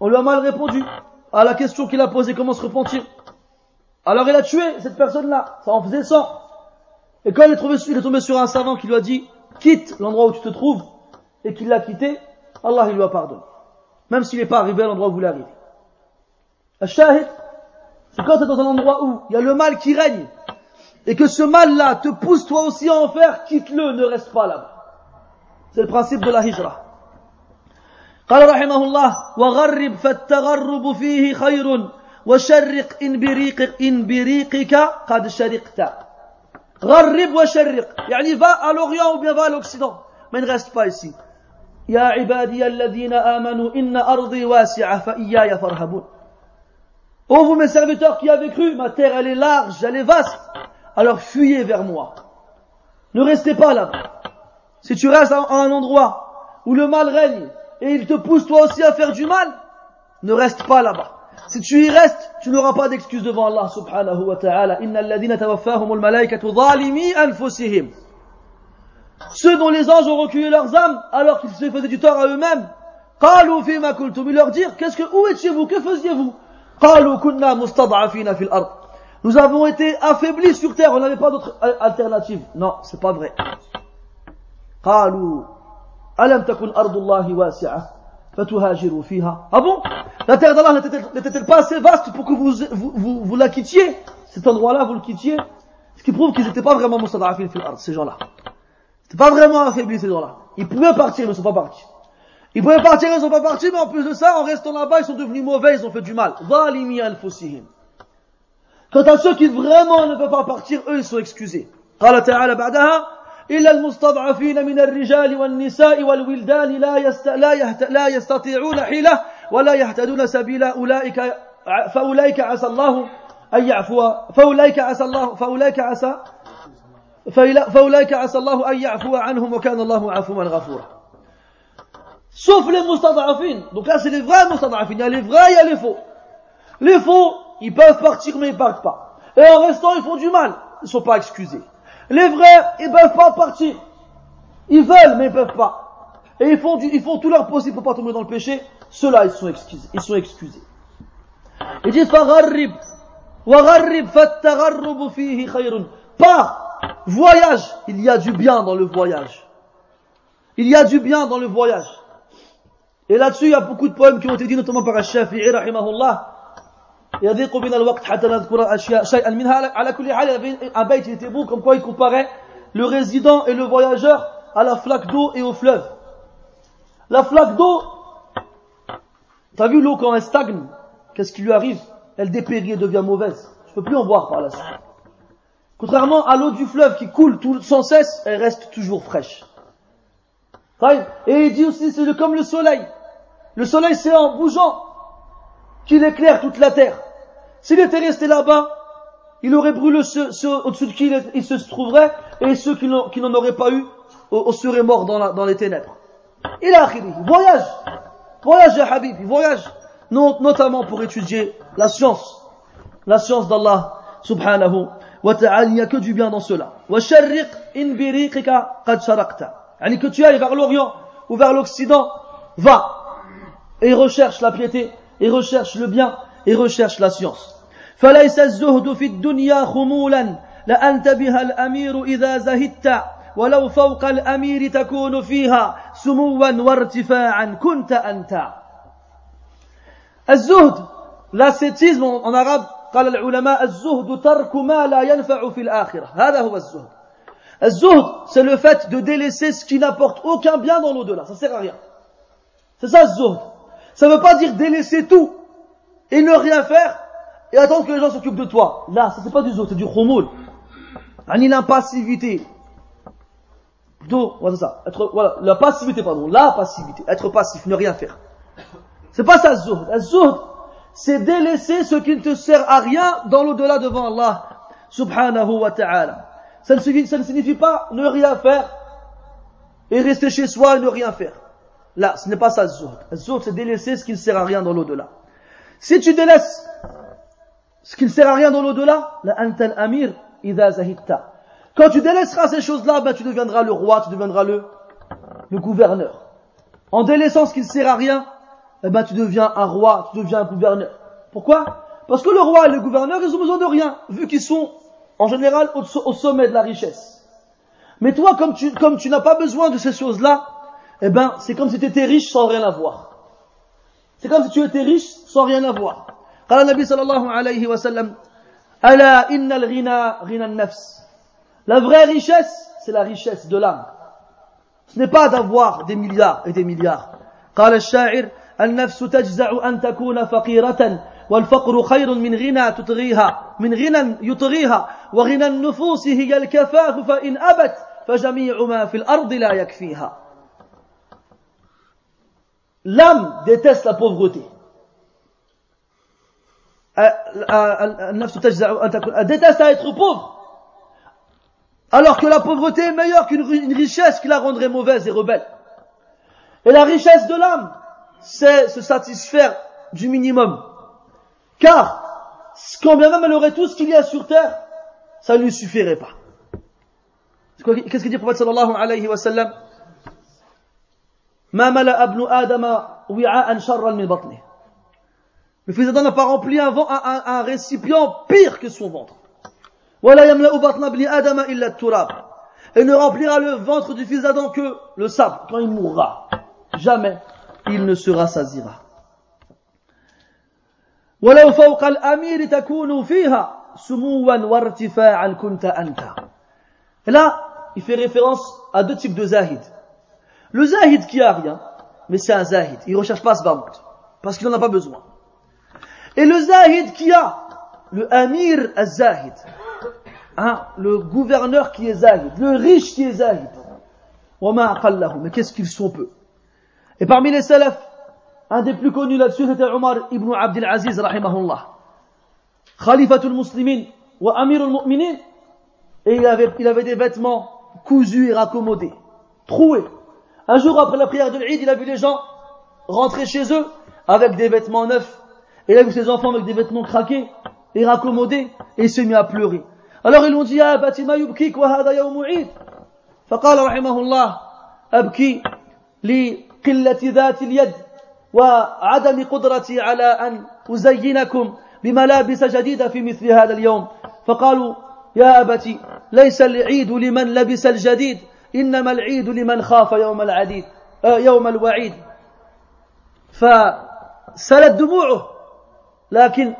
Speaker 1: On lui a mal répondu à la question qu'il a posée, comment se repentir? Alors il a tué cette personne-là, ça en faisait 100. Et quand il est, tombé, il est tombé sur un savant qui lui a dit, quitte l'endroit où tu te trouves, et qu'il l'a quitté, Allah il lui a pardonné. Même s'il n'est pas arrivé à l'endroit où vous voulez arriver. Shahid, c'est quand tu es dans un endroit où il y a le mal qui règne, et que ce mal-là te pousse toi aussi à en faire, quitte-le, ne reste pas là-bas. C'est le principe de la hijra. قال رحمه الله وغرب فالتغرب فيه خير وشرق إن بريق إن بريقك قد شرقت غرب وشرق يعني va à l'Orient ou bien va à l'Occident mais ne reste pas ici يا عبادي الذين آمنوا إن أرضي واسعة فإياي فارهبون Oh vous mes serviteurs qui avez cru, ma terre elle est large, elle est vaste, alors fuyez vers moi. Ne restez pas là-bas. Si tu restes à un endroit où le mal règne et il te pousse toi aussi à faire du mal, ne reste pas là-bas. Si tu y restes, tu n'auras pas d'excuse devant Allah subhanahu wa ta'ala. Ceux dont les anges ont reculé leurs âmes alors qu'ils se faisaient du tort à eux-mêmes. Ils leur dire, qu'est-ce que, où étiez-vous? Que faisiez-vous? Nous avons été affaiblis sur terre, on n'avait pas d'autre alternative. Non, c'est pas vrai. قالوا ألم تكن أرض الله واسعة فتهاجروا فيها Ah bon La terre d'Allah n'était-elle pas assez vaste pour que vous, vous, vous, vous la quittiez Cet endroit-là, vous le quittiez Ce qui prouve qu'ils n'étaient pas vraiment mustadafin fil ard, ces gens-là. C'était pas vraiment affaiblis, ces gens-là. Ils pouvaient partir, mais ils ne sont pas partis. Ils pouvaient partir, ils ne sont pas partis, mais en plus de ça, en restant là-bas, ils sont devenus mauvais, ils ont fait du mal. ظالمي أنفسهم Quant à ceux qui vraiment ne peuvent pas partir, eux, ils sont excusés. قال تعالى بعدها إلا المستضعفين من الرجال والنساء والولدان لا يست... لا, يهت... لا يستطيعون حيلة ولا يهتدون سبيلا أولئك فأولئك عسى الله أن يعفو فأولئك عسى الله فأولئك عسى فأولئك عسى الله أن يعفو عنهم وكان الله عفوا غفورا Sauf les mustad'afin. Donc là, c'est les vrais mustad'afin. Il y a les vrais, il y a les faux. Les faux, ils peuvent partir, mais ils partent pas. Et en restant, ils font du mal. Ils sont pas excusés. Les vrais, ils ne peuvent pas partir. Ils veulent, mais ils ne peuvent pas. Et ils font, du, ils font tout leur possible pour pas tomber dans le péché. Ceux-là, ils sont excusés. Ils sont excusés. Ils disent, فَغَرِّبْ وَغَرِّبْ فَالتَّغَرُّبُ فِيهِ خَيْرٌ Pas voyage. Il y a du bien dans le voyage. Il y a du bien dans le voyage. Et là-dessus, il y a beaucoup de poèmes qui ont été dit, notamment par Al-Shafi'i, rahimahullah. يضيق بنا الوقت حتى نذكر أشياء شيئا منها على كل حال un bait il était beau comme quoi il comparait le résident et le voyageur à la flaque d'eau et au fleuve la flaque d'eau t'as vu l'eau quand elle stagne qu'est-ce qui lui arrive elle dépérit et devient mauvaise tu peux plus en boire par la suite contrairement à l'eau du fleuve qui coule tout, sans cesse elle reste toujours fraîche et il dit aussi c'est comme le soleil le soleil c'est en bougeant qu'il éclaire toute la terre. S'il était resté là-bas, il aurait brûlé ceux, au-dessus de qui il, se trouverait, et ceux qui n'en auraient pas eu seraient morts dans, les ténèbres. Il a voyage, voyage Habib, voyage, notamment pour étudier la science, la science d'Allah subhanahu wa ta'ala, il n'y a que du bien dans cela. Yani que tu ailles vers l'Orient ou vers l'Occident, va. Et recherche la piété, et recherche le bien, et recherche la science. فليس الزهد في الدنيا خمولا لأنت بها الأمير إذا زهدت ولو فوق الأمير تكون فيها سموا وارتفاعا كنت أنت الزهد l'ascétisme en arabe قال العلماء الزهد ترك ما لا ينفع في الآخرة هذا هو الزهد الزهد c'est le fait de délaisser ce qui n'apporte aucun bien dans l'au-delà ça sert à rien c'est ça الزهد ça ne veut pas dire délaisser tout et ne rien faire. Et attendre que les gens s'occupent de toi. Là ça c'est pas du zuhd c'est du khumul ani l'impassivité plutôt voilà ça. Être voilà la passivité pardon. La passivité. Être passif ne rien faire. C'est pas ça zuhd zuhd c'est délaisser ce qui ne te sert à rien dans l'au-delà devant Allah subhanahu wa ta'ala. Ça ne, signifie, pas ne rien faire et rester chez soi et ne rien faire. Là, ce n'est pas ça zuhd. Zuhd, c'est délaisser ce qui ne sert à rien dans l'au-delà. Si tu délaisses ce qui ne sert à rien dans l'au-delà, la antal amir zahidta. Quand tu délaisseras ces choses-là, ben, tu deviendras le roi, tu deviendras le, le gouverneur. En délaissant ce qui ne sert à rien, eh ben tu deviens un roi, tu deviens un gouverneur. Pourquoi? Parce que le roi et le gouverneur, ils ont besoin de rien, vu qu'ils sont en général au, sommet de la richesse. Mais toi, comme tu, comme tu n'as pas besoin de ces choses-là, eh ben c'est comme si tu étais riche sans rien avoir. C'est comme si tu étais riche sans rien avoir. قال النبي صلى الله عليه وسلم ألا إن الغنى غنى النفس La vraie richesse, c'est la richesse de l'âme. Ce n'est pas d'avoir des milliards et des milliards. قال الشاعر النفس تجزع أن تكون فقيرة والفقر خير من غنى تطغيها من غنى يطغيها وغنى النفوس هي الكفاف فإن أبت فجميع ما في الأرض لا يكفيها L'âme déteste la pauvreté. Euh, euh, euh, elle déteste à être pauvre. Alors que la pauvreté est meilleure qu'une richesse qui la rendrait mauvaise et rebelle. Et la richesse de l'âme, c'est se satisfaire du minimum. Car, quand bien même elle aurait tout ce qu'il y a sur terre, ça ne lui suffirait pas. Qu'est-ce que dit le prophète sallallahu alayhi wa sallam? Ma mala abnu adama wi'a'an sharran min. Le fils d'Adam n'a pas rempli un, récipient pire que son ventre. Et ne remplira le ventre du fils d'Adam que le sable quand il mourra. Jamais il ne se rassasira. Et là, il fait référence à deux types de zahid. Le zahid qui a rien, mais c'est un zahid. Il recherche pas ce barmout, parce qu'il n'en a pas besoin. Et le zahid qui a, le amir az-zahid, hein, le gouverneur qui est zahid, le riche qui est zahid. Mais qu'est-ce qu'ils sont peu et parmi les salafs, un des plus connus là-dessus, c'était Omar ibn Abdel Aziz, rahimahullah. Khalifatul muslimin wa amirul mu'minin. Et il avait, il avait des vêtements cousus et raccommodés, troués. Un jour après la prière de l'Eid, il a vu les gens rentrer chez eux avec des vêtements neufs. Et il a vu ses enfants avec des vêtements craqués et raccommodés. Et il s'est mis à pleurer. Alors ils lui ont dit, ah, Batima yubkik wa hada yawmu Eid. فقال رحمه الله أبكي لي قلة ذات اليد وعدم قدرتي على أن أزينكم بملابس جديدة في مثل هذا اليوم فقالوا يا أبتي ليس العيد لمن لبس الجديد إنما العيد لمن خاف يوم العديد يوم الوعيد فسلت دموعه لكن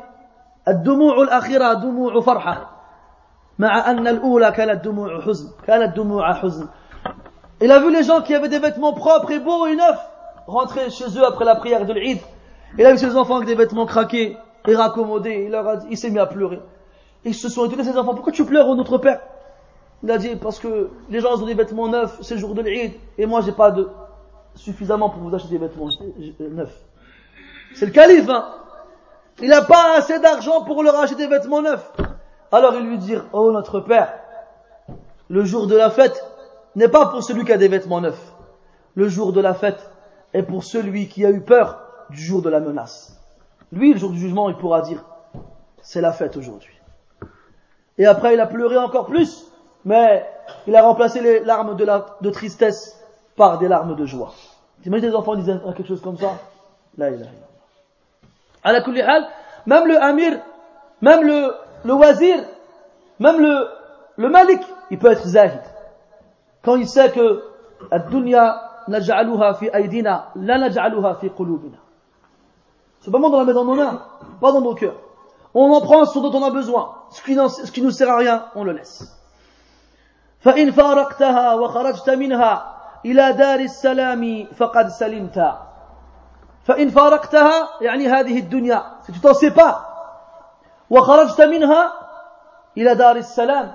Speaker 1: الدموع الأخيرة دموع فرحة مع أن الأولى كانت دموع حزن كانت دموع حزن Il a vu les gens qui avaient des vêtements propres et beaux et neufs rentrer chez eux après la prière de l'Eid. Il a vu ses enfants avec des vêtements craqués et raccommodés. Il, leur a il s'est mis à pleurer. Et ils se sont étonnés, ses enfants, pourquoi tu pleures, oh, notre père Il a dit, parce que les gens ont des vêtements neufs, c'est le jour de l'Eid, et moi j'ai pas de suffisamment pour vous acheter des vêtements neufs. C'est le calife, hein Il n'a pas assez d'argent pour leur acheter des vêtements neufs. Alors il lui dit, oh notre père, le jour de la fête, n'est pas pour celui qui a des vêtements neufs. Le jour de la fête est pour celui qui a eu peur du jour de la menace. Lui, le jour du jugement, il pourra dire, c'est la fête aujourd'hui. Et après, il a pleuré encore plus, mais il a remplacé les larmes de, la, de tristesse par des larmes de joie. T'imagines des enfants disent quelque chose comme ça Là, il a. même le amir, même le, le wazir, même le, le malik, il peut être zahid quand il sait que الدنيا نجعلها في أيدينا لا نجعلها في قلوبنا. C'est pas moi dans la met dans nos mains, pas dans nos cœurs. On en prend ce dont on a besoin. Ce qui, ce qui nous sert à rien, on le laisse. فإن فارقتها وخرجت منها إلى دار السلام فقد سلمت فإن فارقتها يعني هذه الدنيا si tu t'en sépares وخرجت منها إلى دار السلام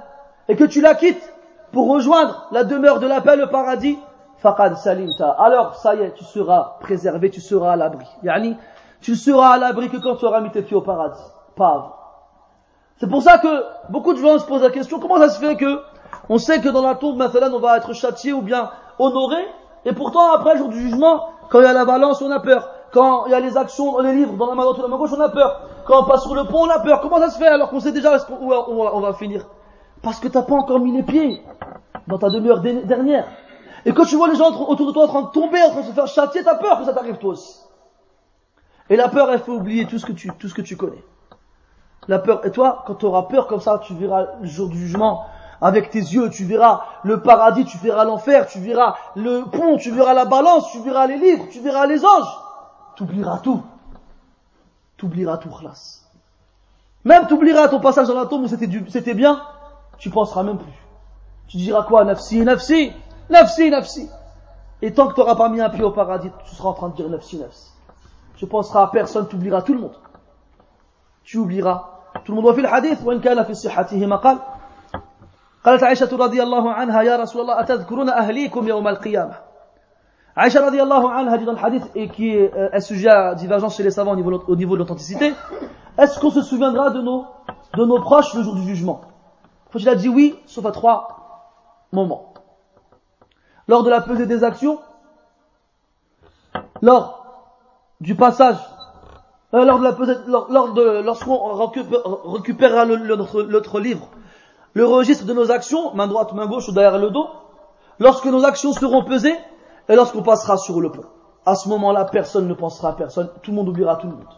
Speaker 1: et que tu la quittes pour rejoindre la demeure de la paix, le paradis فقد سلمت alors ça y est tu seras préservé tu seras à l'abri يعني tu seras à l'abri que quand tu auras mis tes pieds au paradis pas avant c'est pour ça que beaucoup de gens se posent la question comment ça se fait que on sait que dans la tombe, maintenant, on va être châtié ou bien honoré, et pourtant, après le jour du jugement, quand il y a la balance, on a peur. Quand il y a les actions dans les livres, dans la main droite ou la main gauche, on a peur. Quand on passe sur le pont, on a peur. Comment ça se fait alors qu'on sait déjà où on va finir? Parce que t'as pas encore mis les pieds dans ta demeure dernière. Et quand tu vois les gens autour de toi en train de tomber, en train de se faire châtier, t'as peur que ça t'arrive toi aussi. Et la peur, elle fait oublier tout ce que tu, tout ce que tu connais. La peur, et toi, quand tu auras peur comme ça, tu verras le jour du jugement, avec tes yeux, tu verras le paradis, tu verras l'enfer, tu verras le pont, tu verras la balance, tu verras les livres, tu verras les anges. Tu oublieras tout. Tu oublieras tout, khlas. Même tu oublieras ton passage dans la tombe où c'était bien, tu penseras même plus. Tu diras quoi Nafsi, nafsi, nafsi, nafsi. Et tant que tu n'auras pas mis un pied au paradis, tu seras en train de dire nafsi, nafsi. Tu penseras à personne, tu oublieras tout le monde. Tu oublieras. Tout le monde a fait le hadith, وإن كان في صحته مقال قالت عائشة رضي الله عنها يا رسول الله أتذكرون أهليكم يوم القيامة Aïcha radiallahu anha dit dans le hadith et qui est euh, un sujet à divergence chez les savants au niveau, au niveau de l'authenticité, est-ce qu'on se souviendra de nos, de nos proches le jour du jugement Faut il a dit oui, sauf à trois moments. Lors de la pesée des actions, lors du passage, euh, lors de la pesée, lors, lors de, lorsqu'on récupérera l'autre livre le registre de nos actions, main droite, main gauche ou derrière le dos, lorsque nos actions seront pesées et lorsqu'on passera sur le pont. À ce moment-là, personne ne pensera à personne, tout le monde oubliera tout le monde.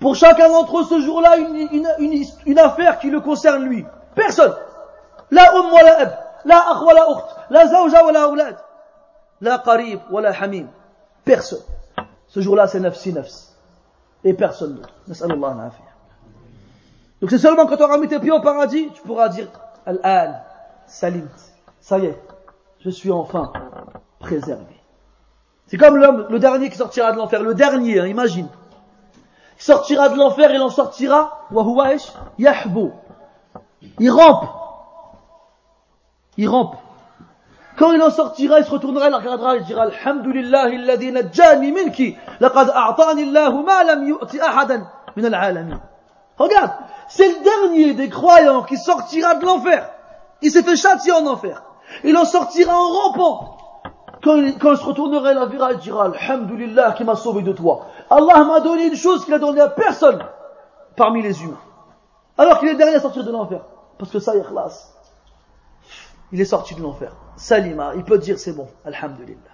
Speaker 1: Pour chacun d'entre eux ce jour-là, une, affaire qui le concerne lui. Personne. La um wa la ab, la akh wa la ukht, la zawja wa la la qarib wa la hamim. Personne. Ce jour-là, c'est nafsi nafsi et personne d'autre. Donc c'est seulement quand tu auras mis tes pieds au paradis, tu pourras dire Al-An, Salim, ça y est, je suis enfin préservé. C'est comme l'homme, le dernier qui sortira de l'enfer, le dernier, hein, imagine. Il sortira de l'enfer, il en sortira, yahbu. Il rampe. Il rampe. Quand il en sortira, il se retournera, il regardera, il dira Alhamdulillah, ahadan min al-alamin. Regarde, c'est le dernier des croyants qui sortira de l'enfer. Il s'est fait châtier en enfer. Il en sortira en rampant. Quand il, quand il se retournera, il verra, il dira Alhamdulillah qui m'a sauvé de toi. Allah m'a donné une chose qu'il a donnée à personne parmi les humains. Alors qu'il est dernier à sortir de l'enfer. Parce que ça, il classe. Il est sorti de l'enfer Salima, il peut dire c'est bon, Alhamdulillah.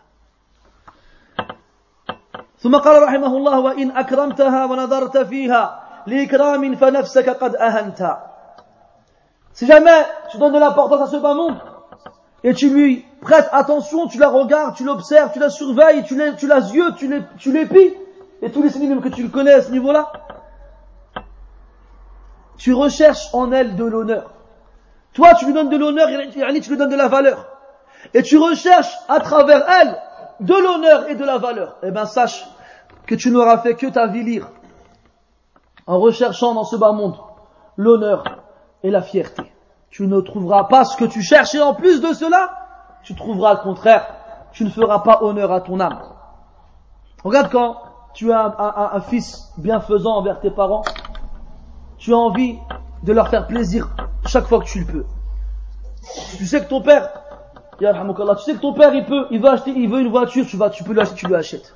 Speaker 1: ثم قال رحمه الله وإن أكرمتها ونظرت فيها لإكرام فنفسك قد أهنت Si jamais tu donnes de l'importance à ce bas monde et tu lui prêtes attention, tu la regardes, tu l'observes, tu la surveilles, tu l'as tu yeux, tu l'épies, et tous les synonymes que tu le connais à ce niveau-là, tu recherches en elle de l'honneur. Toi, tu lui donnes de l'honneur, tu lui donnes de la valeur et tu recherches à travers elle de l'honneur et de la valeur, eh bien sache que tu n'auras fait que t'avilir en recherchant dans ce bas monde l'honneur et la fierté. Tu ne trouveras pas ce que tu cherches et en plus de cela, tu trouveras le contraire. Tu ne feras pas honneur à ton âme. Regarde quand tu as un, un fils bienfaisant envers tes parents, tu as envie de leur faire plaisir chaque fois que tu le peux. Tu sais que ton père, tu sais que ton père, il peut, il veut acheter, il veut une voiture, tu vas, tu peux lui acheter, tu lui achètes.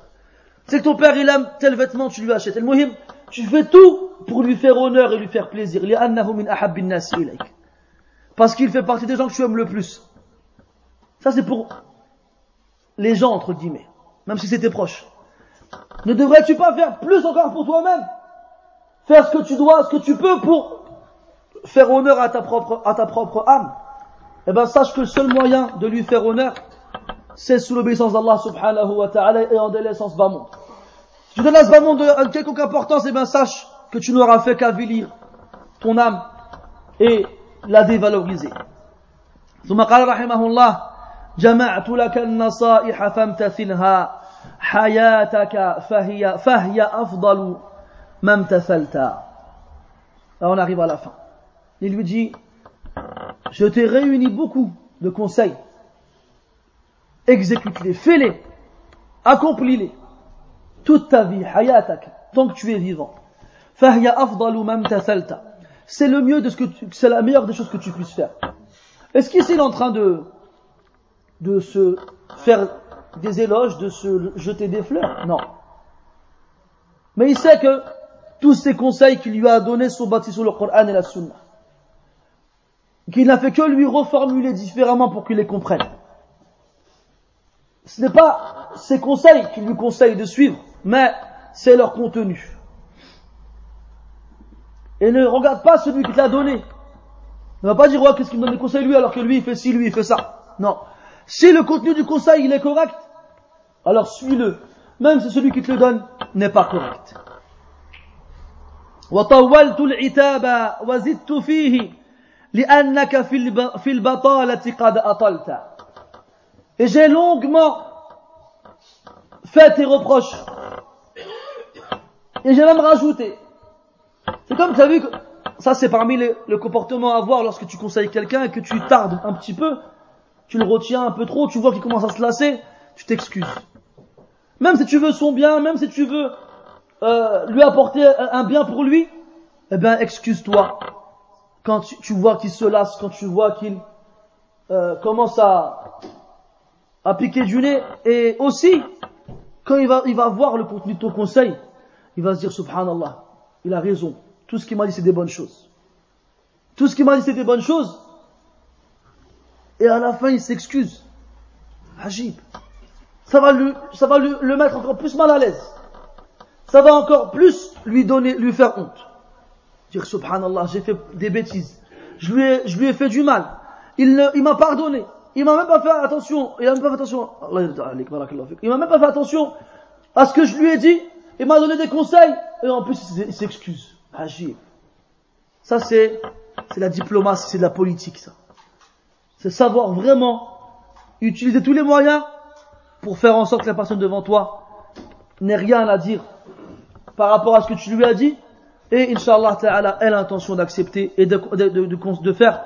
Speaker 1: Tu sais que ton père, il aime tel vêtement, tu lui achètes. El muhim, tu fais tout pour lui faire honneur et lui faire plaisir. Parce qu'il fait partie des gens que tu aimes le plus. Ça, c'est pour les gens, entre guillemets. Même si c'était proche. Ne devrais-tu pas faire plus encore pour toi-même? Faire ce que tu dois, ce que tu peux pour faire honneur à ta propre, à ta propre âme eh ben sache que le seul moyen de lui faire honneur, c'est sous l'obéissance d'Allah subhanahu wa ta'ala et en délaissant ce bas monde. Si tu donnes à ce bas monde une quelconque importance, eh bien sache que tu n'auras fait qu'avilir ton âme et la dévaloriser. ثم قال رحمه الله جمعت لك النصائح فامتثلها حياتك فهي فهي أفضل ما امتثلت Là, on arrive à la fin. Il lui dit, je t'ai réuni beaucoup de conseils. Exécute-les, fais-les, accomplis-les. Toute ta vie, hayatak, tant que tu es vivant. C'est le mieux de ce que c'est la meilleure des choses que tu puisses faire. Est-ce qu'ici il est en train de, de se faire des éloges, de se jeter des fleurs? Non. Mais il sait que tous ces conseils qu'il lui a donnés sont bâtis sur le Coran et la Sunna qu'il n'a fait que lui reformuler différemment pour qu'il les comprenne. Ce n'est pas ses conseils qu'il lui conseille de suivre, mais c'est leur contenu. Et ne regarde pas celui qui te l'a donné. Ne va pas dire, ouais, qu'est-ce qu'il me donne des conseils lui alors que lui il fait ci, lui il fait ça. Non. Si le contenu du conseil il est correct, alors suis-le. Même si celui qui te le donne n'est pas correct. Et j'ai longuement fait tes reproches. Et j'ai même rajouté. C'est comme tu as vu que ça c'est parmi le comportement à avoir lorsque tu conseilles quelqu'un et que tu tardes un petit peu, tu le retiens un peu trop, tu vois qu'il commence à se lasser, tu t'excuses. Même si tu veux son bien, même si tu veux euh, lui apporter un bien pour lui, eh bien excuse-toi quand tu, vois qu'il se lasse, quand tu vois qu'il euh, commence à, piquer du nez, et aussi, quand il va, voir le contenu de ton conseil, il va se dire, subhanallah, il a raison, tout ce qu'il m'a dit c'est des bonnes choses. Tout ce qu'il m'a dit c'est des bonnes choses, et à la fin il s'excuse. Ajib. Ça va, lui, ça va le mettre encore plus mal à l'aise. Ça va encore plus lui donner, lui faire honte. Dire subhanallah, j'ai fait des bêtises. Je lui ai, je lui ai fait du mal. Il, il m'a pardonné. Il m'a même pas fait attention. Il a même pas fait attention. Il m'a même pas fait attention à ce que je lui ai dit. Il m'a donné des conseils. Et en plus, il s'excuse. Agir. Ça, c'est, c'est la diplomatie, c'est de la politique, ça. C'est savoir vraiment utiliser tous les moyens pour faire en sorte que la personne devant toi n'ait rien à dire par rapport à ce que tu lui as dit et Inch'Allah Ta'ala, elle a l'intention d'accepter et de, de, de, de faire,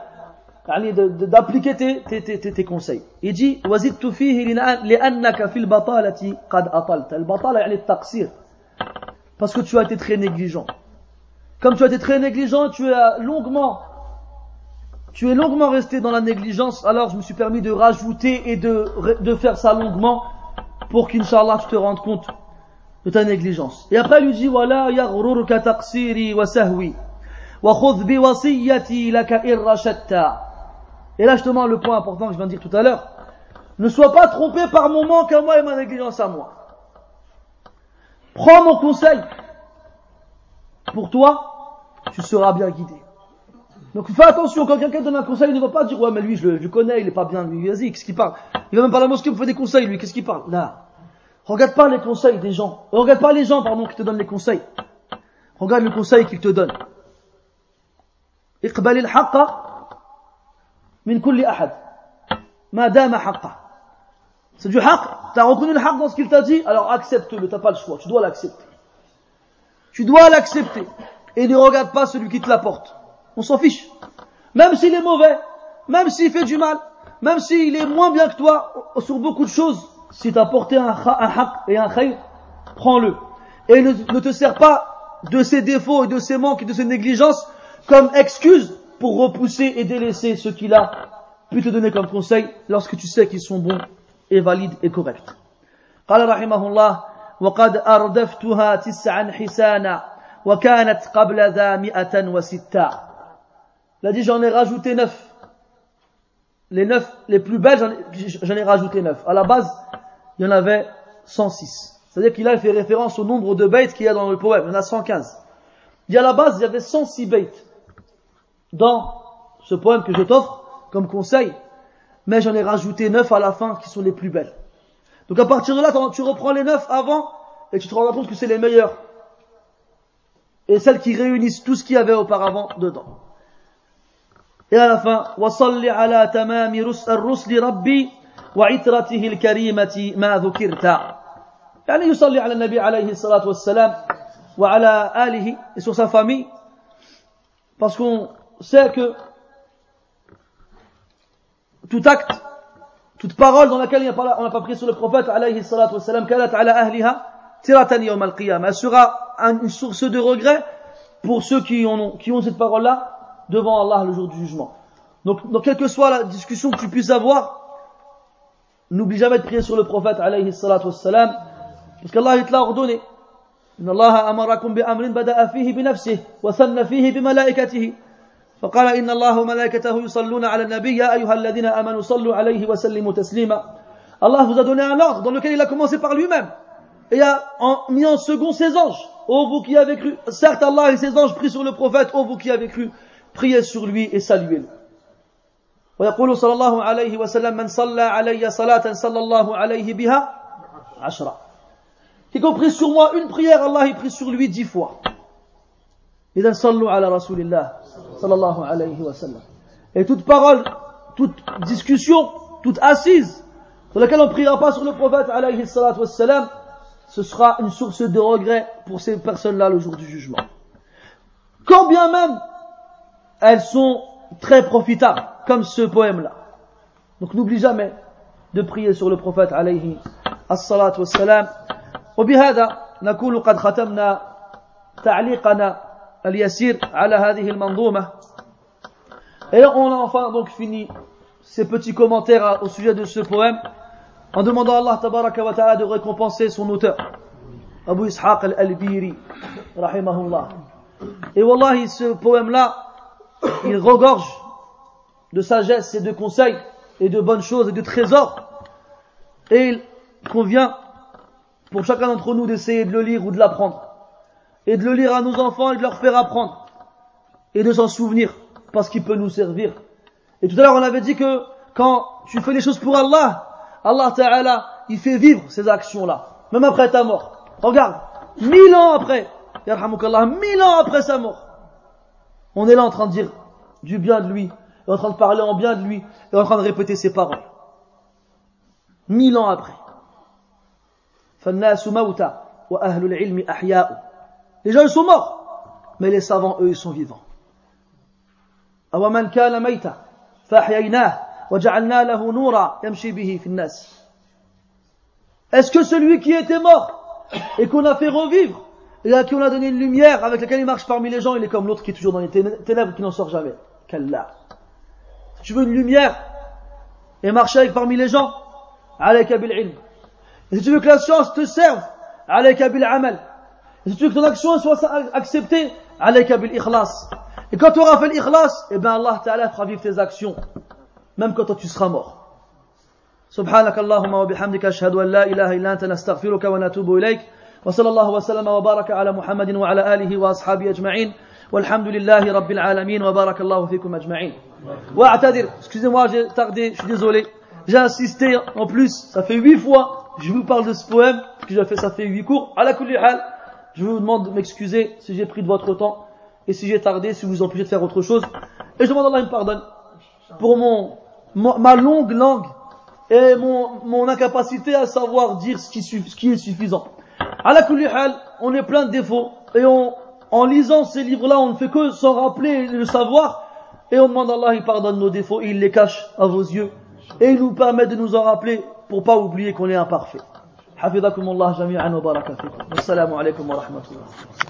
Speaker 1: d'appliquer tes, tes, tes, tes, conseils. Il dit, وزدت فيه لأنك في البطالة قد أطلت. البطالة يعني التقصير. Parce que tu as été très négligent. Comme tu as été très négligent, tu as longuement, tu es longuement resté dans la négligence, alors je me suis permis de rajouter et de, de faire ça longuement pour qu'Inch'Allah tu te rendes compte de ta négligence. Et après, lui dit, voilà, taqsiri wa sahwi, wa khudh bi wasiyati laka irrashatta. Et là, justement, le point important que je viens de dire tout à l'heure, ne sois pas trompé par mon manque à moi et ma négligence à moi. Prends mon conseil. Pour toi, tu seras bien guidé. Donc fais attention, quand quelqu'un donne un conseil, il ne va pas dire, ouais, mais lui, je le, connais, il est pas bien, lui, vas-y, qu'est-ce qu'il parle? Il va même pas la mosquée pour faire des conseils, lui, qu'est-ce qu'il parle? Là. Regarde pas les conseils des gens. Regarde pas les gens, pardon, qui te donnent les conseils. Regarde le conseil qu'ils te donnent. اقبل الحق من كل أحد ما دام حقا C'est du haq. Tu as reconnu le haq dans ce qu'il t'a dit, alors accepte-le, t'as pas le choix, tu dois l'accepter. Tu dois l'accepter. Et ne regarde pas celui qui te l'apporte. On s'en fiche. Même s'il est mauvais, même s'il fait du mal, même s'il est moins bien que toi sur beaucoup de choses, si tu as porté un, haq et un khayr, prends-le. Et ne, te sers pas de ses défauts et de ses manques et de ses négligences comme excuse pour repousser et délaisser ce qu'il a pu te donner comme conseil lorsque tu sais qu'ils sont bons et valides et corrects. قال رحمه الله وقد أردفتها تسعا حسانا وكانت قبل ذا مئة وستا Il a dit j'en ai rajouté neuf. Les neuf les plus belles j'en ai rajouté neuf. À la base il y en avait 106. C'est-à-dire qu'il a fait référence au nombre de baits qu'il y a dans le poème. Il y en a 115. Il y a à la base, il y avait 106 baits dans ce poème que je t'offre comme conseil. Mais j'en ai rajouté 9 à la fin qui sont les plus belles. Donc à partir de là, tu reprends les neuf avant et tu te rends compte que c'est les meilleurs. Et celles qui réunissent tout ce qu'il y avait auparavant dedans. Et à la fin, وصل على تمام الرسل ربي وعترته الكريمة ما ذكرت. يعني يصلي على النبي عليه الصلاة والسلام وعلى آله et sur sa famille parce qu'on sait que tout acte toute parole dans laquelle on n'a pas pris sur le prophète alayhi salatu wassalam kalat ala ahliha tiratan yawm al-qiyamah elle sera une source de regret pour ceux qui ont, qui ont cette parole-là devant Allah le jour du jugement. Donc, donc, quelle que soit la discussion que tu puisses avoir, n'oublie jamais de prier sur le prophète alayhi salatu wassalam, parce qu'Allah il te l'a ordonné. إن الله أمركم بأمر بدأ فيه بنفسه وثنى فيه بملائكته فقال إن الله وملائكته يصلون على النبي يا أيها الذين آمنوا صلوا عليه وسلموا تسليما Allah vous a donné un ordre dans lequel il a commencé par lui-même et a mis en second ses anges. Oh vous qui avez cru, certes Allah et ses anges prient sur le prophète, oh vous qui avez cru, priez sur lui et saluez-le. ويقول صلى الله عليه وسلم من صلى علي صلاة صلى الله عليه بها عشرة Quiconque prie sur moi une prière, Allah il prie sur lui dix fois. إذا صلوا على رسول الله صلى الله عليه وسلم. Et toute parole, toute discussion, toute assise, sur laquelle on ne priera pas sur le prophète alayhi salatu wassalam, ce sera une source de regret pour ces personnes-là le jour du jugement. Quand bien même elles sont très profitables, comme ce poème-là. Donc n'oublie jamais de prier sur le prophète alayhi الصلاة والسلام وبهذا نكون قد ختمنا تعليقنا اليسير على هذه المنظومة Et on a enfin donc fini ces petits commentaires au sujet de ce poème en demandant à Allah tabaraka wa ta'ala de récompenser son auteur Abu Ishaq al-Albiri rahimahullah et wallahi ce poème là il regorge de sagesse et de conseils et de bonnes choses et de trésors. Et il convient pour chacun d'entre nous d'essayer de le lire ou de l'apprendre. Et de le lire à nos enfants et de leur faire apprendre. Et de s'en souvenir parce qu'il peut nous servir. Et tout à l'heure on avait dit que quand tu fais les choses pour Allah, Allah Ta'ala, il fait vivre ces actions-là. Même après ta mort. Regarde, mille ans après, mille ans après sa mort. On est là en train de dire du bien de lui, et en train de parler en bien de lui, et en train de répéter ses paroles. Mille ans après. Les gens ils sont morts, mais les savants eux ils sont vivants. Est-ce que celui qui était mort et qu'on a fait revivre et à qui on a donné une lumière avec laquelle il marche parmi les gens, il est comme l'autre qui est toujours dans les ténèbres qui n'en sort jamais. Si tu veux une lumière et marcher avec parmi les gens, alayka bil ilm. Et si tu veux que la science te serve, alayka bil amal. Et si tu veux que ton action soit acceptée, alayka bil ikhlas. Et quand tu auras fait l'ikhlas, eh bien Allah Ta'ala fera vivre tes actions, même quand toi tu seras mort. سبحانك اللهم وبحمدك أشهد أن لا إله إلا أنت نستغفرك ونتوب إليك وصلى الله وسلم وبارك على محمد وعلى آله وأصحابه أجمعين والحمد لله رب العالمين وبارك الله فيكم أجمعين واعتذر excusez-moi j'ai tardé je suis désolé j'ai insisté en plus ça fait huit fois je vous parle de ce poème que j'ai fait ça fait huit cours à la kulli hal je vous demande de m'excuser si j'ai pris de votre temps et si j'ai tardé si vous empêchez de faire autre chose et je demande à Allah me pardonne pour mon, ma longue langue et mon, mon incapacité à savoir dire ce qui, ce qui est suffisant À la hal, on est plein de défauts. Et on, en lisant ces livres-là, on ne fait que s'en rappeler et le savoir. Et on demande à Allah, il pardonne nos défauts, il les cache à vos yeux. Et il nous permet de nous en rappeler pour pas oublier qu'on est imparfait. حفظكم الله جميعا وبارك فيكم والسلام عليكم ورحمة الله